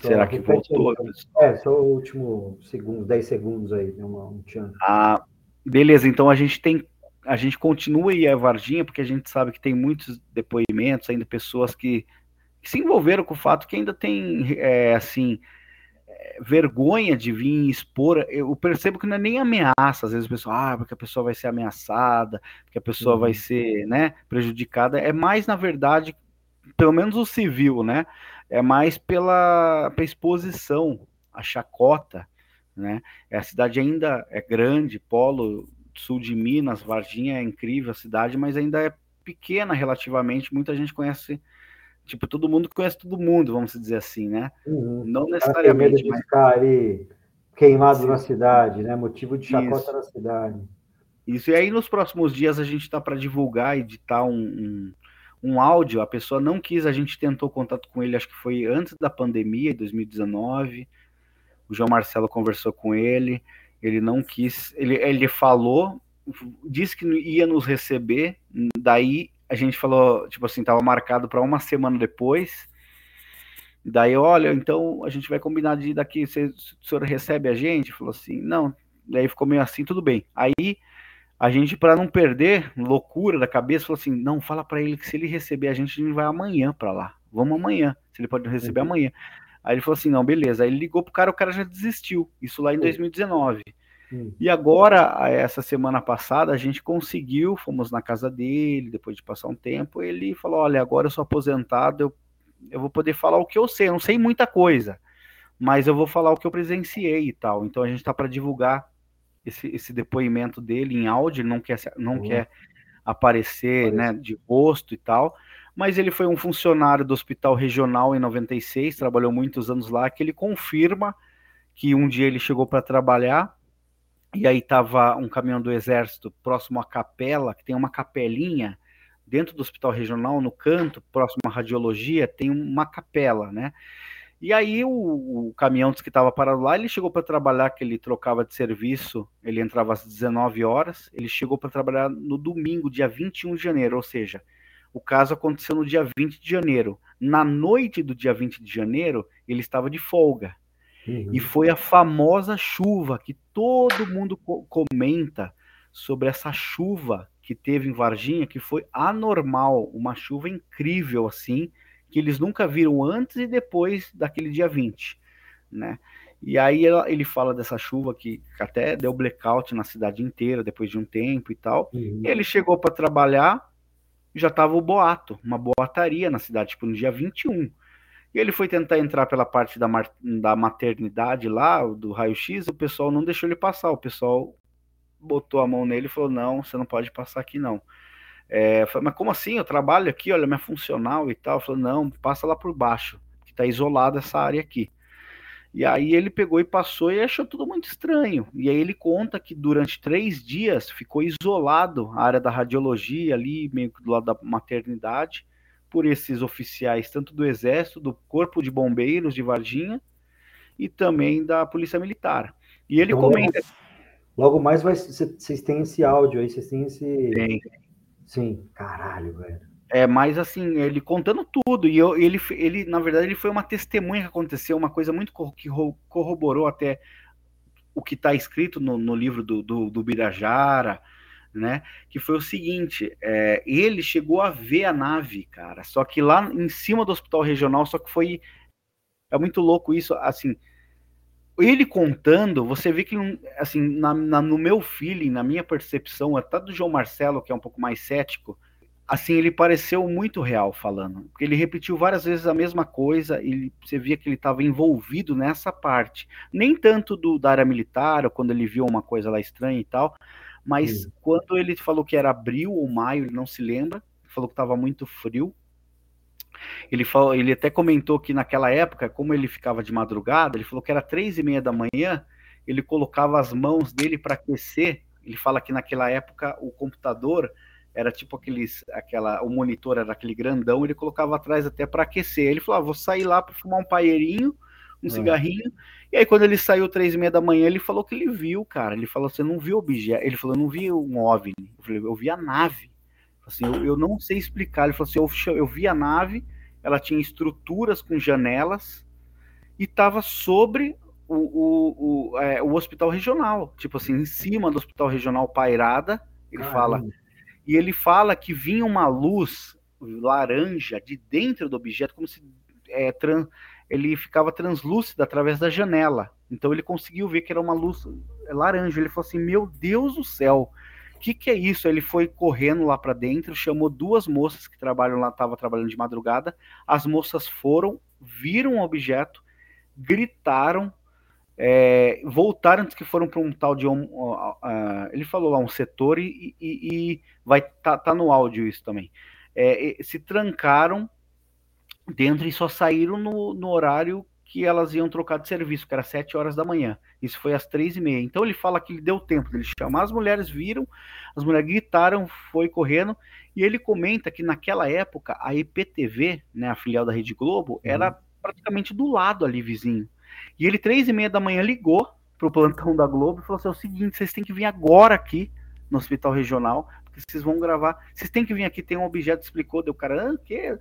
Será que voltou? É, só o último segundo, 10 segundos aí, deu uma, um tchan. Ah, beleza, então a gente tem a gente continua aí a Varginha, porque a gente sabe que tem muitos depoimentos, ainda pessoas que que se envolveram com o fato que ainda tem, é, assim, é, vergonha de vir expor. Eu percebo que não é nem ameaça, às vezes o pessoal, ah, porque a pessoa vai ser ameaçada, porque a pessoa uhum. vai ser, né, prejudicada. É mais, na verdade, pelo menos o civil, né, é mais pela, pela exposição, a chacota, né. A cidade ainda é grande, polo sul de Minas, Varginha é incrível a cidade, mas ainda é pequena relativamente, muita gente conhece Tipo, todo mundo conhece todo mundo, vamos dizer assim, né? Uhum. Não necessariamente. Medo de ficar ali queimado Sim. na cidade, né? Motivo de chacota Isso. na cidade. Isso, e aí nos próximos dias a gente está para divulgar, editar um, um, um, áudio. A pessoa não quis, a gente tentou contato com ele, acho que foi antes da pandemia, em 2019. O João Marcelo conversou com ele, ele não quis, ele, ele falou, disse que ia nos receber, daí a gente falou, tipo assim, tava marcado para uma semana depois. Daí, olha, então a gente vai combinar de daqui, você, o senhor recebe a gente? Falou assim, não. Daí ficou meio assim, tudo bem. Aí a gente, para não perder loucura da cabeça, falou assim: não, fala para ele que se ele receber a gente, a gente vai amanhã para lá. Vamos amanhã, se ele pode receber uhum. amanhã. Aí ele falou assim: não, beleza. Aí ele ligou pro cara, o cara já desistiu. Isso lá em 2019. Uhum. E agora, essa semana passada, a gente conseguiu, fomos na casa dele, depois de passar um tempo, ele falou: olha, agora eu sou aposentado, eu, eu vou poder falar o que eu sei. Eu não sei muita coisa, mas eu vou falar o que eu presenciei e tal. Então a gente está para divulgar esse, esse depoimento dele em áudio, ele não quer, não uhum. quer aparecer né, de rosto e tal, mas ele foi um funcionário do hospital regional em 96, trabalhou muitos anos lá, que ele confirma que um dia ele chegou para trabalhar e aí estava um caminhão do exército próximo à capela, que tem uma capelinha dentro do hospital regional, no canto, próximo à radiologia, tem uma capela, né? E aí o, o caminhão que estava parado lá, ele chegou para trabalhar, que ele trocava de serviço, ele entrava às 19 horas, ele chegou para trabalhar no domingo, dia 21 de janeiro, ou seja, o caso aconteceu no dia 20 de janeiro. Na noite do dia 20 de janeiro, ele estava de folga. Uhum. E foi a famosa chuva que todo mundo co comenta sobre essa chuva que teve em Varginha, que foi anormal, uma chuva incrível assim, que eles nunca viram antes e depois daquele dia 20, né? E aí ele fala dessa chuva que até deu blackout na cidade inteira depois de um tempo e tal. Uhum. E ele chegou para trabalhar, já estava o boato, uma boataria na cidade, tipo no dia 21. E ele foi tentar entrar pela parte da, da maternidade lá, do raio-x, o pessoal não deixou ele passar. O pessoal botou a mão nele e falou: Não, você não pode passar aqui não. É, falei, mas como assim? Eu trabalho aqui, olha, minha funcional e tal. Falei, não, passa lá por baixo, que está isolada essa área aqui. E aí ele pegou e passou e achou tudo muito estranho. E aí ele conta que durante três dias ficou isolado a área da radiologia ali, meio que do lado da maternidade, por esses oficiais, tanto do Exército, do Corpo de Bombeiros de Varginha e também da Polícia Militar. E ele então, comenta. Logo mais vocês têm esse áudio aí, vocês têm esse. Tem. Sim, caralho, velho. É, mas assim, ele contando tudo, e eu, ele, ele, na verdade, ele foi uma testemunha que aconteceu, uma coisa muito que corroborou até o que está escrito no, no, livro do, do, do, Birajara, né? Que foi o seguinte: é, ele chegou a ver a nave, cara, só que lá em cima do hospital regional, só que foi. É muito louco isso, assim ele contando, você vê que, assim, na, na, no meu feeling, na minha percepção, até do João Marcelo, que é um pouco mais cético, assim, ele pareceu muito real falando. Porque ele repetiu várias vezes a mesma coisa e você via que ele estava envolvido nessa parte. Nem tanto do, da área militar, ou quando ele viu uma coisa lá estranha e tal, mas Sim. quando ele falou que era abril ou maio, ele não se lembra, falou que estava muito frio, ele, falou, ele até comentou que naquela época, como ele ficava de madrugada, ele falou que era três e meia da manhã, ele colocava as mãos dele para aquecer. Ele fala que naquela época o computador era tipo aqueles, aquela, o monitor era aquele grandão, ele colocava atrás até para aquecer. Ele falou: ah, vou sair lá para fumar um paeirinho, um é. cigarrinho. E aí quando ele saiu três e meia da manhã, ele falou que ele viu, cara. Ele falou: você não viu objeto? Ele falou: não vi um OVNI. Eu falei: eu vi a nave. Assim, eu, eu não sei explicar. Ele falou assim: eu, eu vi a nave, ela tinha estruturas com janelas e estava sobre o, o, o, é, o, hospital regional, tipo assim, em cima do hospital regional pairada. Ele Caramba. fala. E ele fala que vinha uma luz laranja de dentro do objeto, como se é, trans, ele ficava translúcido através da janela. Então ele conseguiu ver que era uma luz laranja. Ele falou assim: Meu Deus do céu, que que é isso? Ele foi correndo lá para dentro, chamou duas moças que trabalham lá, estavam trabalhando de madrugada. As moças foram, viram o objeto, gritaram, é, voltaram antes que foram para um tal de um, uh, uh, ele falou lá um setor e, e, e vai tá, tá, no áudio isso também. É, se trancaram dentro e só saíram no, no horário que elas iam trocar de serviço, que era sete horas da manhã. Isso foi às três e meia. Então ele fala que ele deu tempo dele chamar, as mulheres viram, as mulheres gritaram, foi correndo, e ele comenta que naquela época a IPTV, né, a filial da Rede Globo, uhum. era praticamente do lado ali, vizinho. E ele, três e meia da manhã, ligou pro plantão da Globo e falou assim: é o seguinte, vocês têm que vir agora aqui no hospital regional, porque vocês vão gravar. Vocês têm que vir aqui, tem um objeto, explicou, deu cara, ah, que?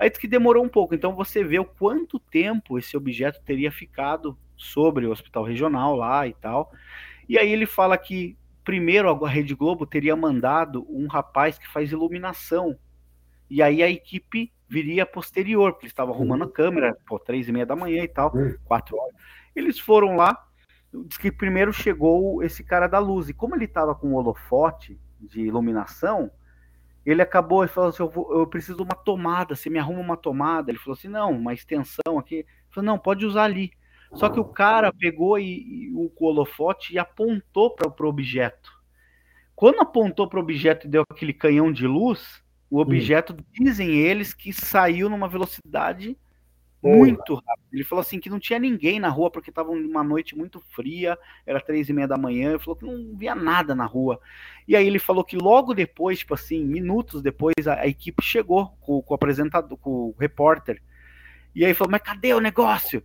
Aí que demorou um pouco. Então você vê o quanto tempo esse objeto teria ficado sobre o hospital regional lá e tal. E aí ele fala que primeiro a Rede Globo teria mandado um rapaz que faz iluminação. E aí a equipe viria posterior, porque eles estavam arrumando a câmera, pô, três e meia da manhã e tal, quatro horas. Eles foram lá, diz que primeiro chegou esse cara da luz, e como ele estava com um holofote de iluminação, ele acabou e falou assim: eu, vou, eu, preciso de uma tomada, você me arruma uma tomada. Ele falou assim: não, uma extensão aqui. Ele falou: não, pode usar ali. Só que o cara pegou e, e o holofote e apontou para o objeto. Quando apontou para o objeto e deu aquele canhão de luz, o objeto, hum. dizem eles, que saiu numa velocidade muito rápido. Ele falou assim que não tinha ninguém na rua porque estava uma noite muito fria, era três e meia da manhã. Ele falou que não via nada na rua. E aí ele falou que logo depois, tipo assim, minutos depois, a, a equipe chegou com, com, o apresentador, com o repórter. E aí falou: Mas cadê o negócio?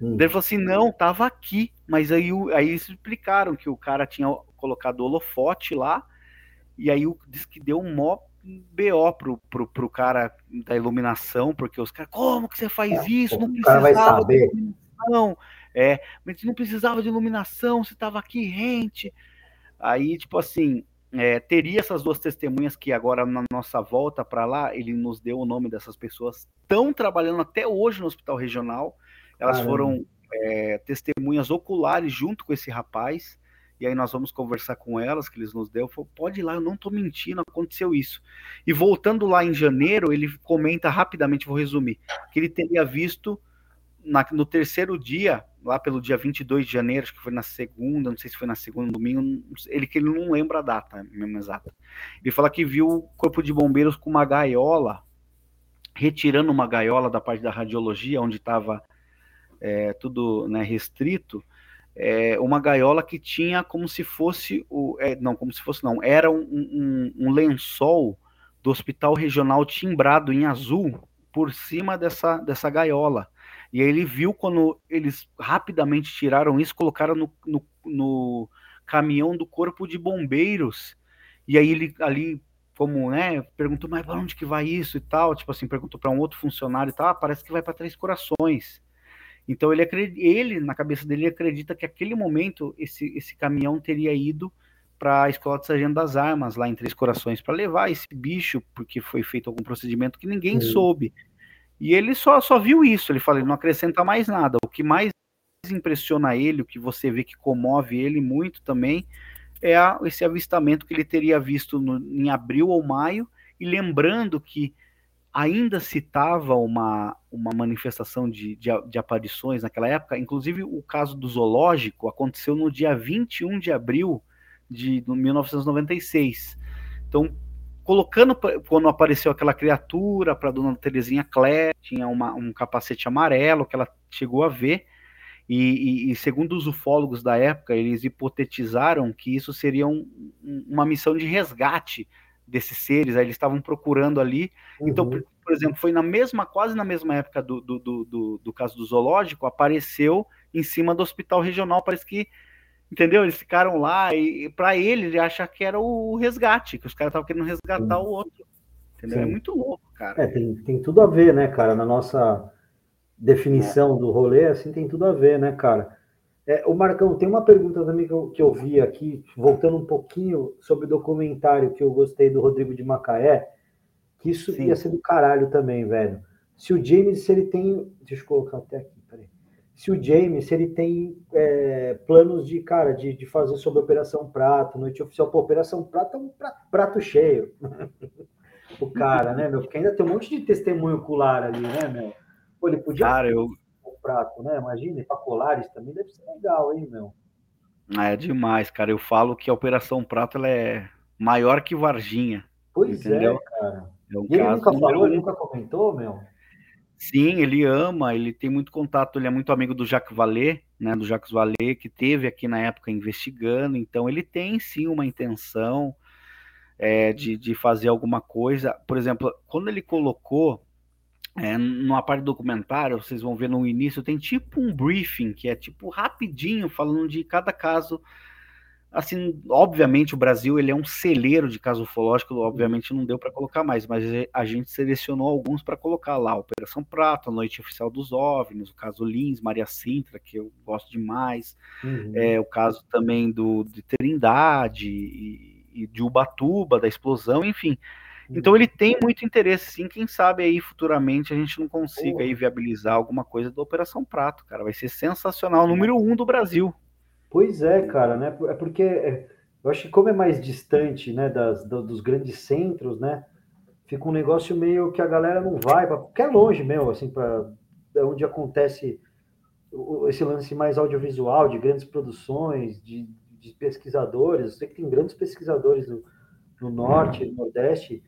Hum. Ele falou assim: Não, tava aqui. Mas aí, aí eles explicaram que o cara tinha colocado holofote lá. E aí disse que deu um mó BO pro, pro, pro cara da iluminação, porque os caras, como que você faz é, isso? Não precisava de iluminação. É, mas não precisava de iluminação, você estava aqui rente. Aí, tipo assim, é, teria essas duas testemunhas que agora na nossa volta para lá, ele nos deu o nome dessas pessoas, estão trabalhando até hoje no hospital regional. Elas Caramba. foram é, testemunhas oculares junto com esse rapaz e aí nós vamos conversar com elas, que eles nos deu, falou, pode ir lá, eu não estou mentindo, aconteceu isso. E voltando lá em janeiro, ele comenta rapidamente, vou resumir, que ele teria visto na, no terceiro dia, lá pelo dia 22 de janeiro, acho que foi na segunda, não sei se foi na segunda, domingo, ele que ele não lembra a data mesmo exata. Ele fala que viu o corpo de bombeiros com uma gaiola, retirando uma gaiola da parte da radiologia, onde estava é, tudo né, restrito, é, uma gaiola que tinha como se fosse o. É, não, como se fosse não, era um, um, um, lençol do hospital regional timbrado em azul por cima dessa, dessa gaiola. E aí ele viu quando eles rapidamente tiraram isso, colocaram no, no, no caminhão do corpo de bombeiros. E aí ele ali, como, né, perguntou, mas para onde que vai isso e tal? Tipo assim, perguntou para um outro funcionário e tal, ah, parece que vai para Três Corações. Então ele, ele, na cabeça dele, acredita que aquele momento esse, esse caminhão teria ido para a Escola de Sargento das Armas, lá em Três Corações, para levar esse bicho, porque foi feito algum procedimento que ninguém uhum. soube. E ele só, só viu isso, ele fala, ele não acrescenta mais nada. O que mais impressiona ele, o que você vê que comove ele muito também, é a, esse avistamento que ele teria visto no, em abril ou maio, e lembrando que ainda citava uma, uma manifestação de, de, de, aparições naquela época, inclusive o caso do zoológico aconteceu no dia 21 de abril de 1996. Então, colocando quando apareceu aquela criatura para dona Terezinha Clare, tinha uma, um capacete amarelo que ela chegou a ver, e, e, e, segundo os ufólogos da época, eles hipotetizaram que isso seria um, uma missão de resgate desses seres, aí eles estavam procurando ali. Então, uhum. Então, por, por, exemplo, foi na mesma, quase na mesma época do, do, do, do, caso do zoológico, apareceu em cima do hospital regional, parece que entendeu? Eles ficaram lá e, para ele ele acha que era o resgate, que os caras estavam querendo resgatar Sim. o outro. Entendeu? É Sim. É muito louco, cara. É, tem, tem tudo a ver, né, cara? Na nossa definição é. do rolê, assim, tem tudo a ver, né, cara? É, o Marcão, tem uma pergunta também que eu, que eu vi aqui, voltando um pouquinho sobre o documentário que eu gostei do Rodrigo de Macaé, que isso Sim. ia ser do caralho também, velho. Se o James, se ele tem. Deixa eu colocar até aqui, peraí. Se o James, se ele tem é, planos de, cara, de, de fazer sobre Operação Prato, noite oficial, pô, Operação Prato é um prato, prato cheio. o cara, né, meu? Porque ainda tem um monte de testemunho ocular ali, né, meu? Pô, ele podia. Cara, eu prato, né? Imagina, para colares também deve ser legal, hein, meu? É demais, cara. Eu falo que a Operação Prato ela é maior que Varginha. Pois é, entendeu? é, cara. É um e ele nunca falou, ele nunca comentou, meu? Sim, ele ama, ele tem muito contato, ele é muito amigo do Jacques Vallée, né, do Jacques Vallée, que teve aqui na época investigando, então ele tem sim uma intenção é, de, de fazer alguma coisa. Por exemplo, quando ele colocou é, numa parte do documentário, vocês vão ver no início, tem tipo um briefing, que é tipo rapidinho, falando de cada caso assim, obviamente o Brasil ele é um celeiro de caso ufológico, obviamente não deu para colocar mais, mas a gente selecionou alguns para colocar lá, Operação Prato, a Noite Oficial dos OVNIs, o caso Lins, Maria Sintra, que eu gosto demais, uhum. é, o caso também do de Trindade e, e de Ubatuba, da explosão, enfim. Então ele tem muito interesse, sim. Quem sabe aí futuramente a gente não consiga aí viabilizar alguma coisa da Operação Prato, cara. Vai ser sensacional, número um do Brasil. Pois é, cara, né? É porque é, eu acho que como é mais distante, né, das, dos grandes centros, né? Fica um negócio meio que a galera não vai, porque é longe mesmo, assim, para onde acontece esse lance mais audiovisual, de grandes produções, de, de pesquisadores. Eu sei que tem grandes pesquisadores no, no norte, no nordeste,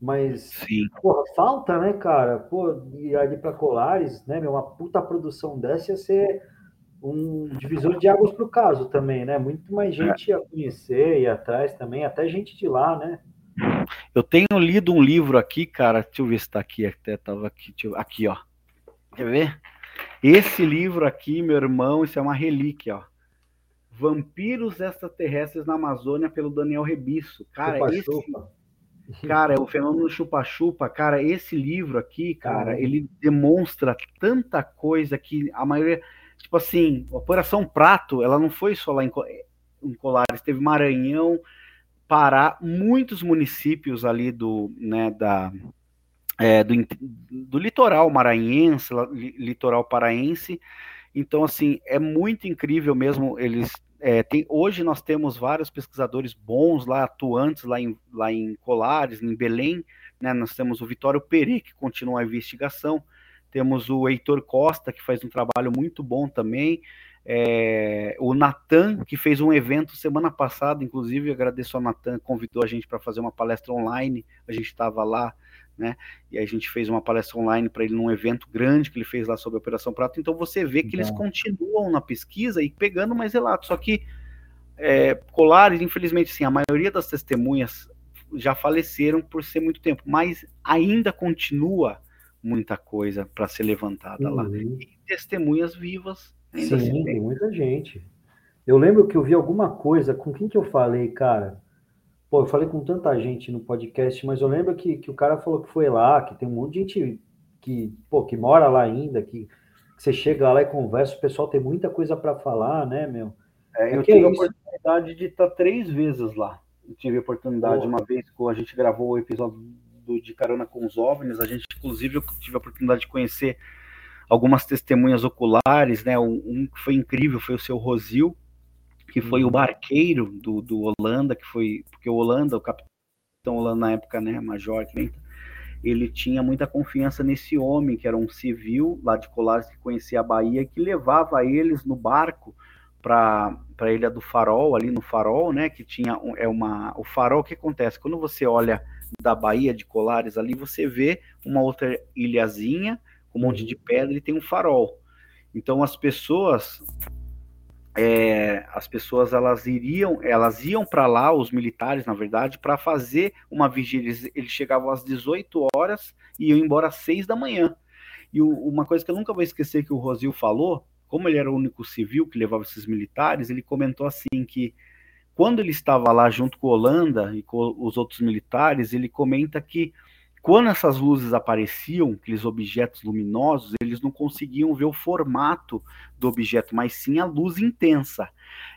mas, Sim. porra, falta, né, cara? Pô, e ali para Colares, né, meu, uma puta produção dessa ia ser um divisor de águas para o caso também, né? Muito mais é. gente é. ia conhecer, ia atrás também, até gente de lá, né? Eu tenho lido um livro aqui, cara, deixa eu ver se está aqui, até tava aqui, eu, aqui, ó. Quer ver? Esse livro aqui, meu irmão, isso é uma relíquia, ó. Vampiros extraterrestres na Amazônia pelo Daniel Rebisso. Cara, esse. Cara, é o fenômeno chupa-chupa, cara, esse livro aqui, cara, ah, ele demonstra tanta coisa que a maioria, tipo assim, a Operação Prato, ela não foi só lá em, em Colares, teve Maranhão, Pará, muitos municípios ali do, né, da, é, do, do litoral maranhense, litoral paraense, então, assim, é muito incrível mesmo eles é, tem, hoje nós temos vários pesquisadores bons lá, atuantes lá em, lá em Colares, em Belém. Né? Nós temos o Vitório Peri, que continua a investigação. Temos o Heitor Costa, que faz um trabalho muito bom também. É, o Natan, que fez um evento semana passada, inclusive agradeço ao Natan, convidou a gente para fazer uma palestra online. A gente estava lá né? E a gente fez uma palestra online para ele num evento grande que ele fez lá sobre a Operação Prato. Então você vê que eles continuam na pesquisa e pegando mais relatos. Só que é, Colares, infelizmente, sim, a maioria das testemunhas já faleceram por ser muito tempo, mas ainda continua muita coisa para ser levantada uhum. lá. E testemunhas vivas. Ainda sim, tem muita gente. Eu lembro que eu vi alguma coisa, com quem que eu falei, cara? Pô, eu falei com tanta gente no podcast, mas eu lembro que, que o cara falou que foi lá, que tem um monte de gente que, pô, que mora lá ainda, que, que você chega lá e conversa, o pessoal tem muita coisa para falar, né, meu? É, eu é tive a oportunidade de estar três vezes lá. Eu tive a oportunidade, uma vez, quando a gente gravou o episódio do, de Carona com os OVNIs, a gente, inclusive, eu tive a oportunidade de conhecer algumas testemunhas oculares, né? Um, um que foi incrível foi o seu Rosil, que foi o uhum. barqueiro do, do Holanda, que foi. Porque o Holanda, o capitão Holanda na época, né, Major, ele tinha muita confiança nesse homem, que era um civil lá de Colares que conhecia a Bahia, que levava eles no barco para a ilha do Farol, ali no Farol, né, que tinha é uma o Farol, o que acontece? Quando você olha da Bahia de Colares ali, você vê uma outra ilhazinha com um monte de uhum. pedra e tem um farol. Então as pessoas é, as pessoas elas iriam, elas iam para lá, os militares, na verdade, para fazer uma vigília. Eles, eles, chegavam às 18 horas e iam embora às 6 da manhã. E o, uma coisa que eu nunca vou esquecer que o Rosil falou, como ele era o único civil que levava esses militares, ele comentou assim que quando ele estava lá junto com a Holanda e com os outros militares, ele comenta que quando essas luzes apareciam, aqueles objetos luminosos, eles não conseguiam ver o formato do objeto, mas sim a luz intensa.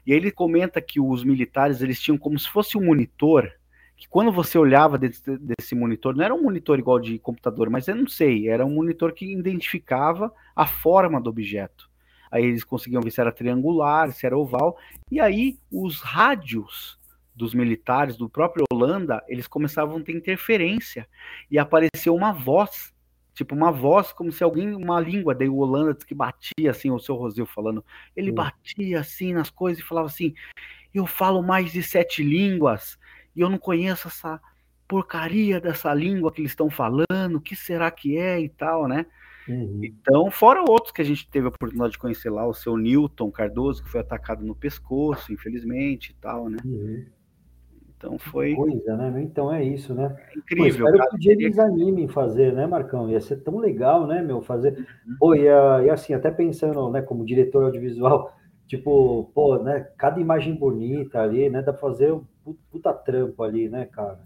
E aí ele comenta que os militares eles tinham como se fosse um monitor, que quando você olhava desse, desse monitor, não era um monitor igual de computador, mas eu não sei, era um monitor que identificava a forma do objeto. Aí eles conseguiam ver se era triangular, se era oval, e aí os rádios dos militares, do próprio Holanda, eles começavam a ter interferência e apareceu uma voz, tipo uma voz como se alguém, uma língua, daí o Holanda que batia assim, o seu Rosil falando, ele hum. batia assim nas coisas e falava assim, eu falo mais de sete línguas e eu não conheço essa porcaria dessa língua que eles estão falando, o que será que é e tal, né? Uhum. Então, fora outros que a gente teve a oportunidade de conhecer lá, o seu Newton Cardoso, que foi atacado no pescoço, infelizmente e tal, né? Uhum. Então foi. Coisa, né? Então é isso, né? É incrível. Pô, espero que o dia eles animem fazer, né, Marcão? Ia ser tão legal, né, meu? Fazer. Uhum. Pô, e, e assim, até pensando, né, como diretor audiovisual, Tipo, pô, né? Cada imagem bonita ali, né? Dá pra fazer um puta trampo ali, né, cara?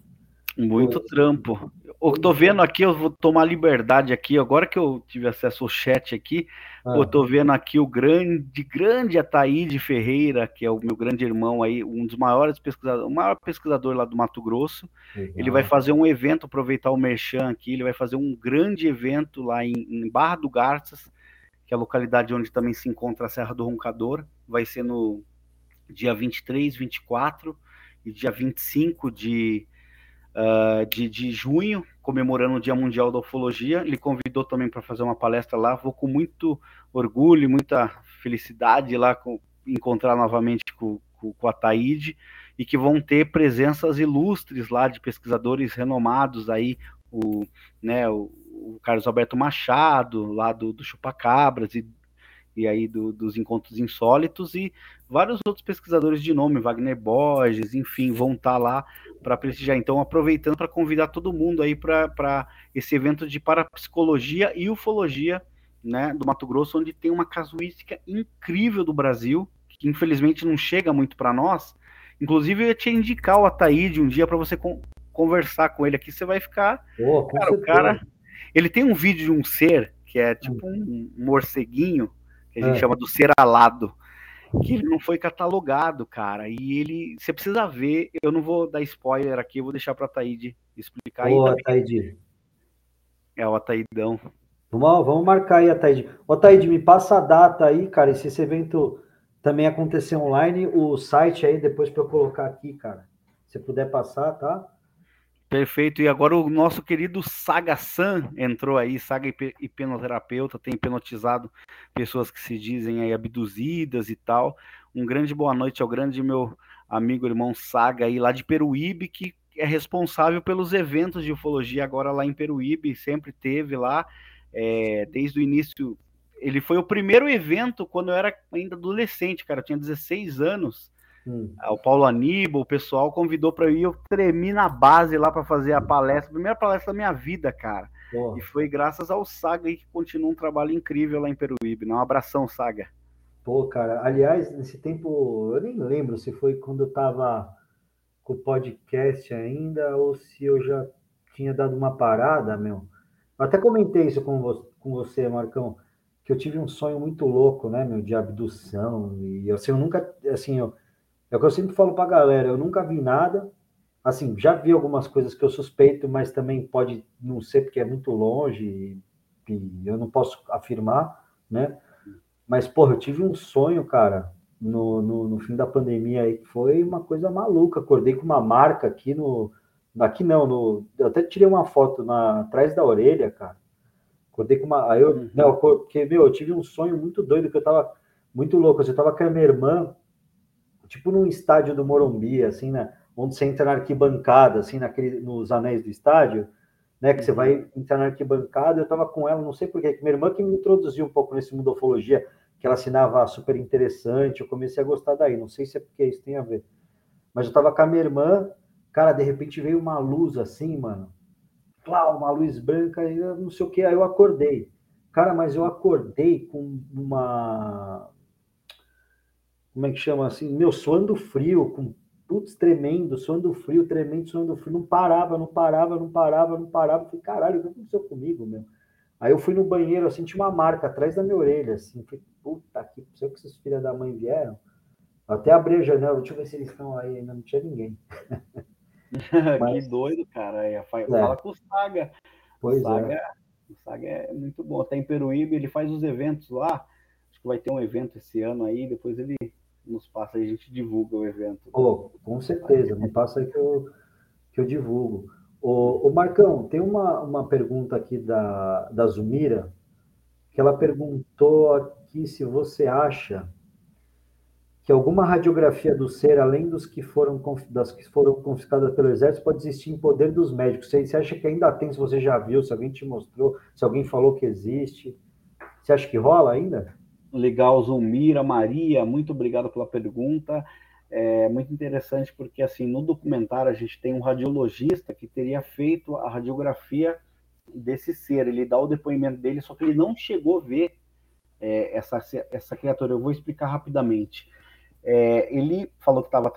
Muito trampo. Eu tô vendo aqui, eu vou tomar liberdade aqui, agora que eu tive acesso ao chat aqui, ah. eu tô vendo aqui o grande, grande Ataíde Ferreira, que é o meu grande irmão aí, um dos maiores pesquisadores, o maior pesquisador lá do Mato Grosso. Legal. Ele vai fazer um evento, aproveitar o Merchan aqui, ele vai fazer um grande evento lá em, em Barra do Garças, que é a localidade onde também se encontra a Serra do Roncador. Vai ser no dia 23, 24 e dia 25 de uh, de, de junho, comemorando o Dia Mundial da Ufologia. Ele convidou também para fazer uma palestra lá. Vou com muito orgulho, muita felicidade lá com, encontrar novamente com, com, com a Taíde e que vão ter presenças ilustres lá de pesquisadores renomados aí, o, né, o, o Carlos Alberto Machado, lá do, do Chupacabras e e aí do, dos encontros insólitos e vários outros pesquisadores de nome, Wagner Borges, enfim, vão estar tá lá para prestigiar. Então, aproveitando para convidar todo mundo aí para esse evento de parapsicologia e ufologia, né, do Mato Grosso, onde tem uma casuística incrível do Brasil, que infelizmente não chega muito para nós. Inclusive, eu ia te indicar o Ataíde um dia para você con conversar com ele aqui, você vai ficar. Oh, cara, o cara. Ele tem um vídeo de um ser que é tipo um morceguinho que a gente é. chama do ser alado, que ele não foi catalogado, cara. E ele, você precisa ver, eu não vou dar spoiler aqui, eu vou deixar para Taíde explicar Ô, aí. Ataíde. É o Ataídão. Vamos, vamos marcar aí, Ataíde. Ô, Ataíde, me passa a data aí, cara, e se esse evento também acontecer online, o site aí, depois para eu colocar aqui, cara. Se puder passar, tá? Perfeito. E agora o nosso querido Saga San entrou aí, Saga hipnoterapeuta, tem hipnotizado pessoas que se dizem aí abduzidas e tal. Um grande boa noite ao grande meu amigo irmão Saga aí lá de Peruíbe, que é responsável pelos eventos de ufologia agora lá em Peruíbe, sempre teve lá, é, desde o início. Ele foi o primeiro evento quando eu era ainda adolescente, cara, eu tinha 16 anos. Hum. O Paulo Aníbal, o pessoal convidou para ir, eu tremi na base lá para fazer a palestra, a primeira palestra da minha vida, cara. Porra. E foi graças ao Saga que continua um trabalho incrível lá em Peruíbe. Né? Um abração, Saga. Pô, cara, aliás, nesse tempo, eu nem lembro se foi quando eu tava com o podcast ainda ou se eu já tinha dado uma parada, meu. Eu até comentei isso com você, com você, Marcão, que eu tive um sonho muito louco, né, meu, de abdução. E assim, eu nunca, assim, eu, é o que eu sempre falo para a galera, eu nunca vi nada. Assim, já vi algumas coisas que eu suspeito, mas também pode não ser porque é muito longe e, e eu não posso afirmar, né? Mas, porra, eu tive um sonho, cara, no, no, no, fim da pandemia aí, que foi uma coisa maluca. Acordei com uma marca aqui no. Aqui não, no, eu até tirei uma foto na, atrás da orelha, cara. Acordei com uma. Aí eu, uhum. não, porque, meu, eu tive um sonho muito doido, que eu tava muito louco. Eu tava com a minha irmã tipo num estádio do Morumbi, assim, né? Onde você entra na arquibancada, assim, naquele, nos anéis do estádio, né? Que você vai uhum. entrar na arquibancada. Eu tava com ela, não sei porquê, que minha irmã que me introduziu um pouco nesse mundo ufologia, que ela assinava super interessante. Eu comecei a gostar daí. Não sei se é porque isso tem a ver. Mas eu tava com a minha irmã, cara, de repente veio uma luz assim, mano. Clau, uma luz branca, e não sei o que. Aí eu acordei. Cara, mas eu acordei com uma como é que chama assim, meu, suando frio, com putz, tremendo, suando frio, tremendo, suando frio, não parava, não parava, não parava, não parava. Eu falei, caralho, o que aconteceu comigo, meu? Aí eu fui no banheiro, assim, tinha uma marca atrás da minha orelha, assim, falei, puta que, não sei o que esses filhos da mãe vieram. até abri a janela, deixa eu ver se eles estão aí, ainda não tinha ninguém. Mas... que doido, cara. É, fala é. com o Saga. Pois o Saga, é. O Saga é muito bom. Até em Peruíbe, ele faz os eventos lá. Acho que vai ter um evento esse ano aí, depois ele nos passa, a gente divulga o evento. Oh, com certeza, me passa aí que eu, que eu divulgo. O, Marcão, tem uma, uma pergunta aqui da, da Zumira, que ela perguntou aqui se você acha que alguma radiografia do ser, além dos que foram das que foram confiscadas pelo exército, pode existir em poder dos médicos. Você, você acha que ainda tem, se você já viu, se alguém te mostrou, se alguém falou que existe? Você acha que rola ainda? Legal, Zulmira, Maria, muito obrigado pela pergunta. É muito interessante porque, assim, no documentário a gente tem um radiologista que teria feito a radiografia desse ser. Ele dá o depoimento dele, só que ele não chegou a ver é, essa, essa criatura. Eu vou explicar rapidamente. É, ele falou que estava.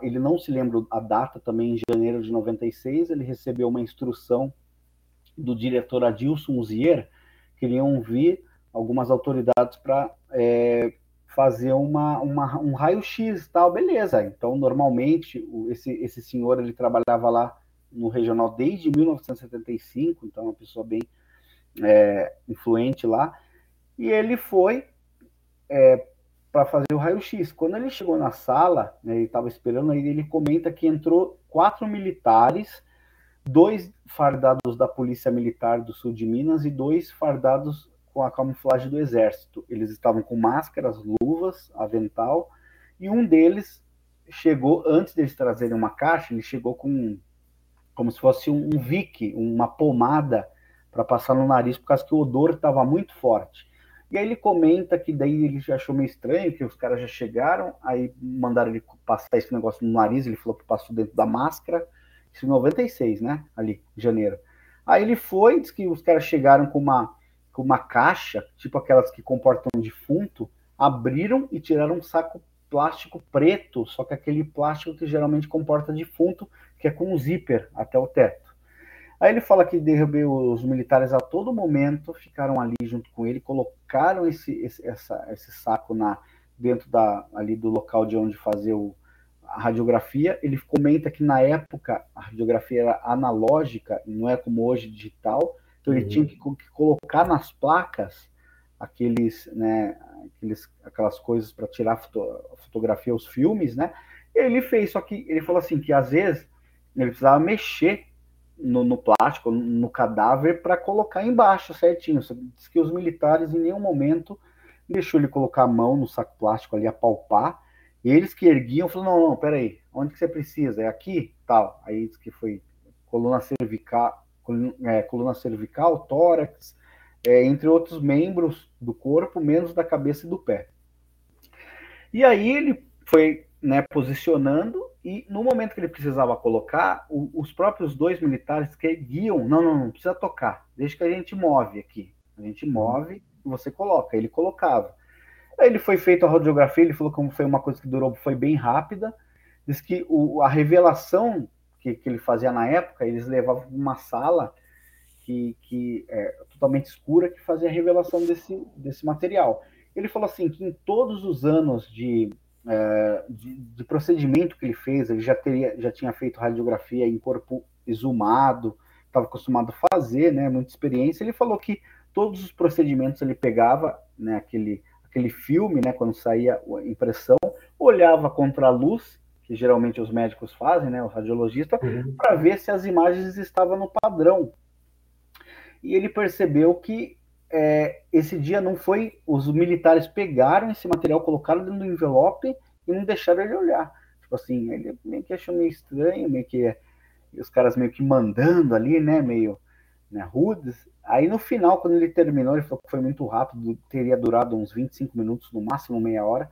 Ele não se lembra a data, também em janeiro de 96. Ele recebeu uma instrução do diretor Adilson Zier, que iriam vir algumas autoridades para é, fazer uma, uma um raio-x tal, beleza. Então, normalmente, esse, esse senhor ele trabalhava lá no regional desde 1975, então é uma pessoa bem é, influente lá, e ele foi é, para fazer o raio-x. Quando ele chegou na sala, né, ele estava esperando, aí ele comenta que entrou quatro militares, dois fardados da Polícia Militar do Sul de Minas e dois fardados com a camuflagem do Exército. Eles estavam com máscaras, luvas, avental, e um deles chegou, antes deles trazerem uma caixa, ele chegou com como se fosse um, um uma pomada para passar no nariz, por causa que o odor estava muito forte. E aí ele comenta que daí ele já achou meio estranho, que os caras já chegaram, aí mandaram ele passar esse negócio no nariz, ele falou que passou dentro da máscara, isso em 96, né, ali, janeiro. Aí ele foi, disse que os caras chegaram com uma, uma caixa, tipo aquelas que comportam defunto, abriram e tiraram um saco plástico preto, só que aquele plástico que geralmente comporta defunto, que é com um zíper até o teto. Aí ele fala que derrubou os militares a todo momento, ficaram ali junto com ele, colocaram esse, esse, essa, esse saco na, dentro da, ali do local de onde fazer o, a radiografia. Ele comenta que na época a radiografia era analógica, não é como hoje digital, então ele uhum. tinha que, que, colocar nas placas aqueles, né, aqueles, aquelas coisas para tirar foto, fotografia, os filmes, né? E ele fez, só que ele falou assim que às vezes ele precisava mexer no, no plástico, no cadáver, para colocar embaixo certinho. Diz que os militares em nenhum momento deixou ele colocar a mão no saco plástico ali, apalpar. Eles que erguiam, falaram, não, não, peraí, onde que você precisa? É aqui? Tal. Aí diz que foi coluna cervical, coluna, é, coluna cervical, tórax, é, entre outros membros do corpo, menos da cabeça e do pé. E aí ele foi né, posicionando e no momento que ele precisava colocar, o, os próprios dois militares que guiam, não, não, não precisa tocar, deixa que a gente move aqui. A gente move e você coloca. Ele colocava. Aí ele foi feito a radiografia, ele falou que foi uma coisa que durou, foi bem rápida. Diz que o, a revelação que, que ele fazia na época, eles levavam uma sala que, que é totalmente escura que fazia a revelação desse, desse material. Ele falou assim que em todos os anos de é, de, de, procedimento que ele fez, ele já, teria, já tinha feito radiografia em corpo exumado, estava acostumado a fazer, né, muita experiência. Ele falou que todos os procedimentos ele pegava, né, aquele, aquele filme, né, quando saía a impressão, olhava contra a luz, que geralmente os médicos fazem, né, o radiologista, uhum. para ver se as imagens estavam no padrão. E ele percebeu que é, esse dia não foi. Os militares pegaram esse material, colocaram dentro do envelope e não deixaram ele olhar. Tipo assim, ele meio que achou meio estranho, meio que os caras meio que mandando ali, né? Meio né, rudes. Aí no final, quando ele terminou, ele falou que foi muito rápido, teria durado uns 25 minutos, no máximo meia hora.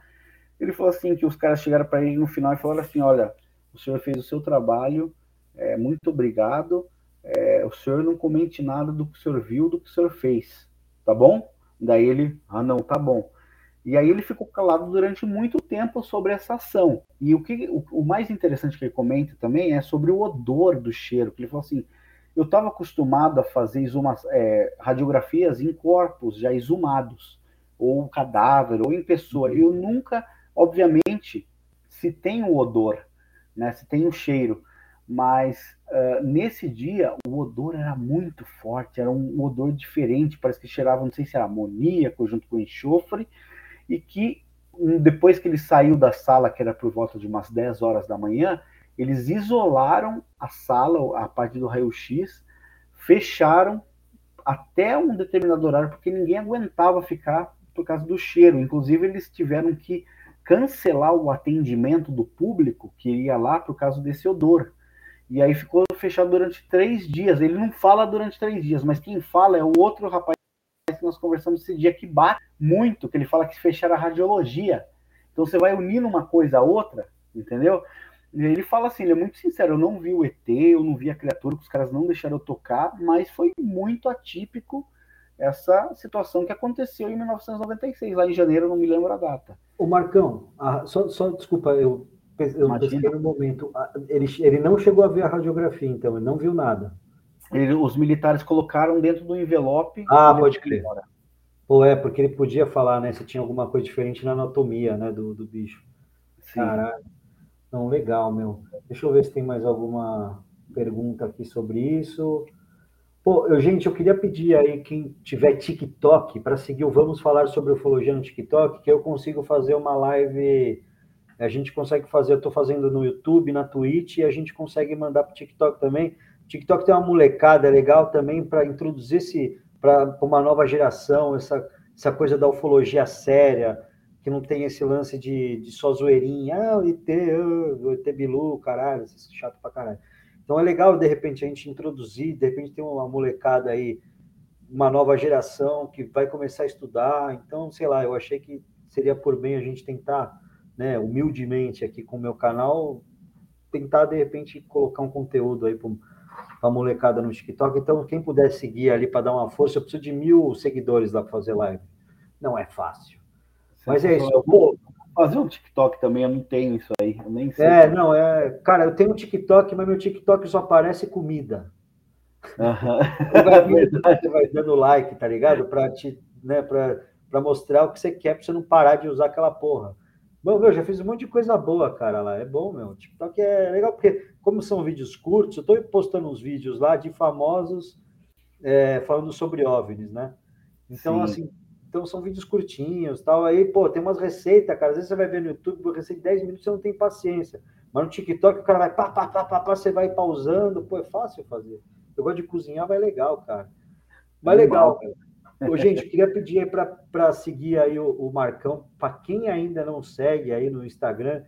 Ele falou assim que os caras chegaram para ele no final e falaram assim, olha, o senhor fez o seu trabalho, é, muito obrigado. É, o senhor não comente nada do que o senhor viu, do que o senhor fez tá bom? Daí ele, ah, não, tá bom. E aí ele ficou calado durante muito tempo sobre essa ação. E o que o, o mais interessante que ele comenta também é sobre o odor do cheiro, que ele falou assim, eu estava acostumado a fazer exuma, é, radiografias em corpos já exumados, ou cadáver, ou em pessoa. Uhum. Eu nunca, obviamente, se tem o odor, né, se tem o cheiro, mas uh, nesse dia o odor era muito forte, era um odor diferente, parece que cheirava, não sei se era amoníaco junto com enxofre, e que depois que ele saiu da sala, que era por volta de umas 10 horas da manhã, eles isolaram a sala, a parte do raio-x, fecharam até um determinado horário, porque ninguém aguentava ficar por causa do cheiro. Inclusive, eles tiveram que cancelar o atendimento do público que iria lá por causa desse odor. E aí ficou fechado durante três dias. Ele não fala durante três dias, mas quem fala é o outro rapaz que nós conversamos esse dia que bate muito, que ele fala que fecharam a radiologia. Então você vai unindo uma coisa a outra, entendeu? E ele fala assim, ele é muito sincero, eu não vi o ET, eu não vi a criatura, que os caras não deixaram eu tocar, mas foi muito atípico essa situação que aconteceu em 1996, lá em janeiro, não me lembro a data. O Marcão, ah, só, só desculpa, eu, eu pesquei no momento. Ah, ele, ele não chegou a ver a radiografia, então, ele não viu nada. Ele, os militares colocaram dentro do envelope. Ah, pode crer. Pô, é, porque ele podia falar, né, se tinha alguma coisa diferente na anatomia, né, do, do bicho. Sim. Caralho. Não, legal, meu. Deixa eu ver se tem mais alguma pergunta aqui sobre isso. Pô, eu, gente, eu queria pedir aí quem tiver TikTok para seguir o Vamos Falar sobre Ufologia no TikTok, que eu consigo fazer uma live. A gente consegue fazer, eu estou fazendo no YouTube, na Twitch, e a gente consegue mandar para o TikTok também. O TikTok tem uma molecada legal também para introduzir esse para uma nova geração, essa, essa coisa da ufologia séria, que não tem esse lance de, de só zoeirinha, ah, o ET, o ET Bilu, caralho, chato pra caralho. Então é legal, de repente, a gente introduzir, de repente tem uma molecada aí, uma nova geração que vai começar a estudar. Então, sei lá, eu achei que seria por bem a gente tentar, né, humildemente aqui com o meu canal, tentar, de repente, colocar um conteúdo aí para a molecada no TikTok. Então, quem puder seguir ali para dar uma força, eu preciso de mil seguidores lá para fazer live. Não é fácil. Mas é isso. Pô, fazer um TikTok também, eu não tenho isso aí, eu nem sei. É, não, é. Cara, eu tenho um TikTok, mas meu TikTok só aparece comida. Uhum. Vai, vai dando like, tá ligado? Pra, te, né, pra, pra mostrar o que você quer, pra você não parar de usar aquela porra. Bom, meu, já fiz um monte de coisa boa, cara, lá. É bom, meu. TikTok é legal, porque, como são vídeos curtos, eu tô postando uns vídeos lá de famosos é, falando sobre OVNIs, né? Então, Sim. assim, então são vídeos curtinhos, tal. Aí, pô, tem umas receitas, cara. Às vezes você vai ver no YouTube, uma receita de 10 minutos, você não tem paciência. Mas no TikTok o cara vai pá, pá, pá, pá, pá, você vai pausando, pô, é fácil fazer. Eu gosto de cozinhar, vai legal, cara. Vai legal, Ô, gente, queria pedir aí para seguir aí o, o Marcão, para quem ainda não segue aí no Instagram,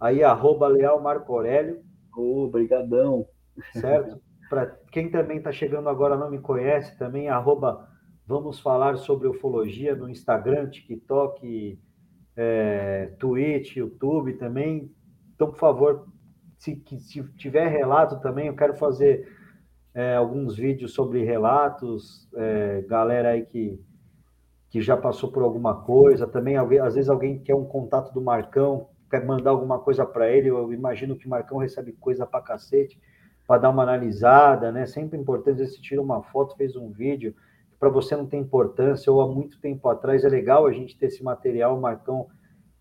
aí arroba Leal Marco Aurélio. Obrigadão. Certo? Para quem também está chegando agora não me conhece, também arroba Vamos falar sobre ufologia no Instagram, TikTok, é, Twitch, YouTube também. Então, por favor, se, se tiver relato também, eu quero fazer é, alguns vídeos sobre relatos, é, galera aí que, que já passou por alguma coisa, também alguém, às vezes alguém quer um contato do Marcão, quer mandar alguma coisa para ele, eu imagino que o Marcão recebe coisa para cacete, para dar uma analisada, né? Sempre importante, às vezes você tira uma foto, fez um vídeo, para você não tem importância, ou há muito tempo atrás, é legal a gente ter esse material, o Marcão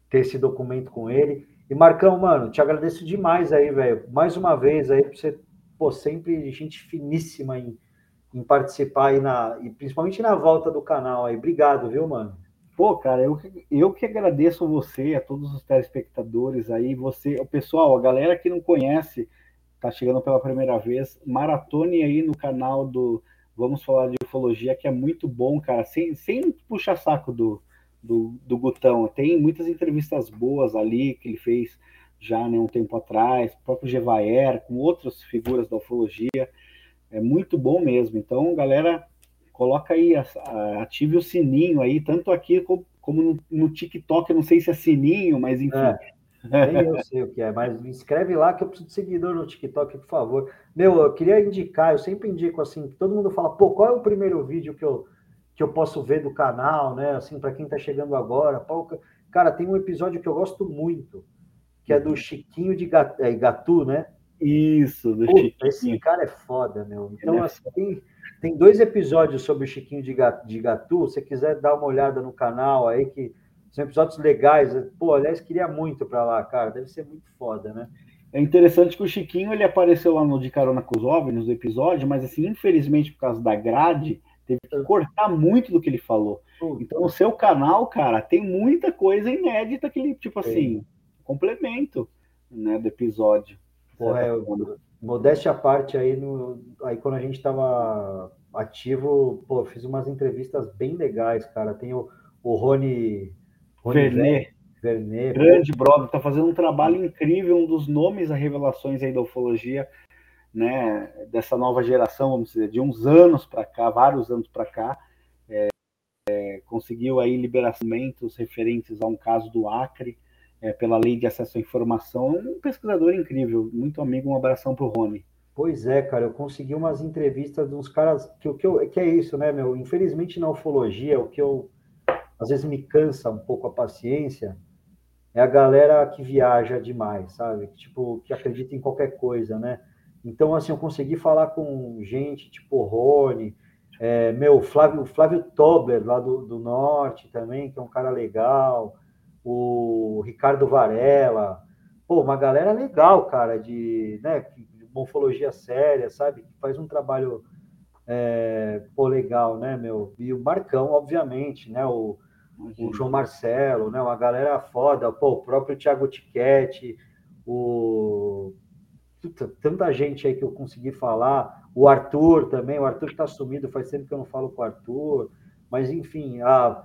ter esse documento com ele. E Marcão, mano, te agradeço demais aí, velho. Mais uma vez aí, por você, pô, sempre gente finíssima em, em participar aí na, e principalmente na volta do canal aí. Obrigado, viu, mano? Pô, cara, eu, eu que agradeço você, a todos os telespectadores aí, você, o pessoal, a galera que não conhece, tá chegando pela primeira vez, maratone aí no canal do Vamos falar de ufologia, que é muito bom, cara, sem, sem puxar saco do, do, do Gutão. Tem muitas entrevistas boas ali que ele fez já né, um tempo atrás, o próprio Gevaer, com outras figuras da ufologia. É muito bom mesmo. Então, galera, coloca aí, ative o sininho aí, tanto aqui como, no, no TikTok, eu não sei se é sininho, mas enfim. É. Nem eu sei o que é, mas me inscreve lá que eu preciso de seguidor no TikTok, por favor. Meu, eu queria indicar, eu sempre indico assim, todo mundo fala, pô, qual é o primeiro vídeo que eu, que eu posso ver do canal, né? Assim, para quem tá chegando agora. Pô, cara, tem um episódio que eu gosto muito, que é do Chiquinho de Gatu, é, Gatu né? Isso, do Chiquinho. Esse cara é foda, meu. Então, é assim, tem, tem dois episódios sobre o Chiquinho de Gatu. Se você quiser dar uma olhada no canal aí, que são episódios legais. Pô, aliás, queria muito para lá, cara. Deve ser muito foda, né? É interessante que o Chiquinho ele apareceu lá no De Carona com os OVNIs, no episódio, mas assim, infelizmente, por causa da grade, teve que cortar muito do que ele falou. Então, o seu canal, cara, tem muita coisa inédita que ele, tipo assim, complemento né, do episódio. Porra, é, modéstia à parte aí, no, aí quando a gente estava ativo, pô, fiz umas entrevistas bem legais, cara. Tem o, o Rony Vernet. Vernet. Grande brother, está fazendo um trabalho incrível, um dos nomes a revelações aí da ufologia, né, dessa nova geração, vamos dizer, de uns anos para cá, vários anos para cá, é, é, conseguiu aí liberamentos referentes a um caso do Acre, é, pela lei de acesso à informação, um pesquisador incrível, muito amigo, um abração para o Rony. Pois é, cara, eu consegui umas entrevistas de uns caras que o que, eu, que é isso, né, meu? Infelizmente na ufologia, o que eu às vezes me cansa um pouco a paciência é a galera que viaja demais, sabe? Tipo, que acredita em qualquer coisa, né? Então, assim, eu consegui falar com gente tipo Rony, é, meu, Flávio, Flávio Tobler, lá do, do Norte também, que é um cara legal, o Ricardo Varela, pô, uma galera legal, cara, de, né, morfologia séria, sabe? Que faz um trabalho é, pô, legal, né, meu? E o Marcão, obviamente, né? O, o João Marcelo, né? Uma galera foda, pô, o próprio Thiago Tiquete, o tanta gente aí que eu consegui falar, o Arthur também, o Arthur está sumido, faz tempo que eu não falo com o Arthur, mas enfim, a,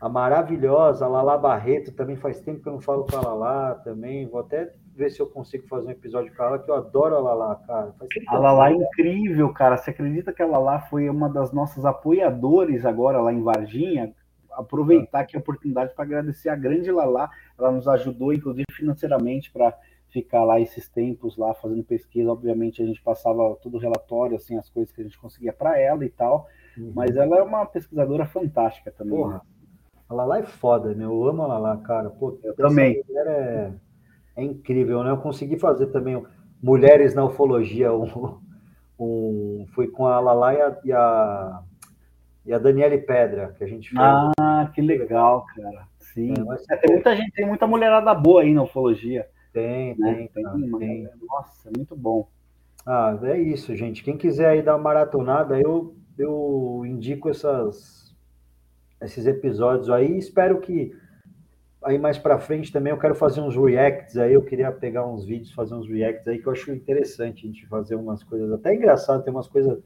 a maravilhosa Lala Barreto também faz tempo que eu não falo com a Lala também, vou até ver se eu consigo fazer um episódio com ela, que eu adoro a Lala, cara. a Lala é incrível, cara. Você acredita que a Lala foi uma das nossas apoiadores agora lá em Varginha? Aproveitar aqui a oportunidade para agradecer a grande Lala. Ela nos ajudou, inclusive, financeiramente para ficar lá esses tempos lá fazendo pesquisa. Obviamente, a gente passava todo o relatório, assim, as coisas que a gente conseguia para ela e tal. Uhum. Mas ela é uma pesquisadora fantástica também. Porra. Né? A Lala é foda, meu. Eu amo a Lala, cara. Pô, eu também. É é incrível, né? Eu consegui fazer também Mulheres na Ufologia, um, um, fui com a Lala e a, e a, e a Daniele Pedra, que a gente fez. Ah, que legal, cara. Sim. É, mas, é, tem muita gente, tem muita mulherada boa aí na ufologia. Tem, né? tem, tem, cara, tem. Nossa, muito bom. Ah, é isso, gente. Quem quiser aí dar uma maratonada, eu, eu indico essas, esses episódios aí. Espero que aí mais para frente também eu quero fazer uns reacts aí, eu queria pegar uns vídeos, fazer uns reacts aí que eu acho interessante a gente fazer umas coisas até engraçadas, tem umas coisas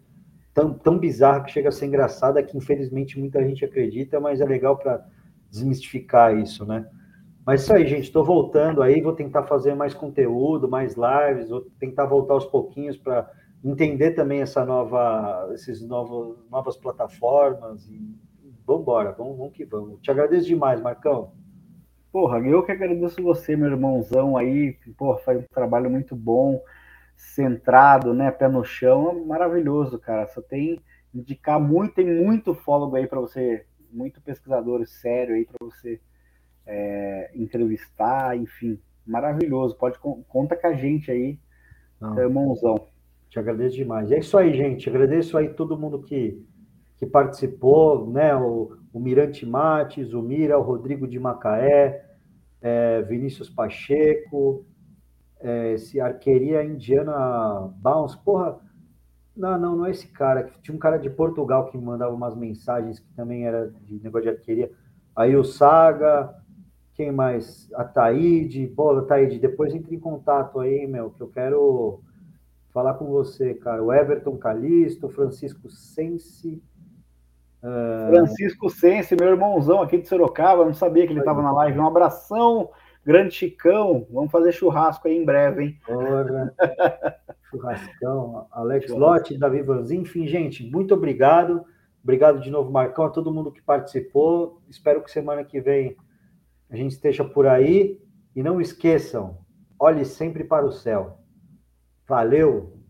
tão, tão bizarras que chega a ser engraçada que infelizmente muita gente acredita, mas é legal para desmistificar isso, né? Mas isso aí, gente, estou voltando aí, vou tentar fazer mais conteúdo, mais lives, vou tentar voltar aos pouquinhos para entender também essa nova, esses novos, novas plataformas e vamos embora, vamos, vamos que vamos. Te agradeço demais, Marcão. Porra, eu que agradeço você, meu irmãozão aí, porra, faz um trabalho muito bom, centrado, né, pé no chão, maravilhoso, cara. Só tem indicar muito, tem muito fólogo aí para você, muito pesquisador sério aí para você é, entrevistar, enfim, maravilhoso. Pode conta com a gente aí, Não, irmãozão. Te agradeço demais. É isso aí, gente. Agradeço aí todo mundo que, que participou, né? O, o Mirante Mates, o Mira, o Rodrigo de Macaé, é, Vinícius Pacheco, é, esse Arqueria Indiana Bounce, porra, não, não, não é esse cara, tinha um cara de Portugal que me mandava umas mensagens que também era de negócio de arqueria, aí o Saga, quem mais? A Taíde, bola, Taíde, depois entre em contato aí, meu, que eu quero falar com você, cara, o Everton Calisto, Francisco Sense, Uh... Francisco Sense, meu irmãozão aqui de Sorocaba, não sabia que ele estava na live. Um abração, grande Chicão. Vamos fazer churrasco aí em breve, hein? Ora, churrascão, Alex Lotti, Davi Vanzin, enfim, gente, muito obrigado. Obrigado de novo, Marcão, a todo mundo que participou. Espero que semana que vem a gente esteja por aí. E não esqueçam, olhe sempre para o céu. Valeu!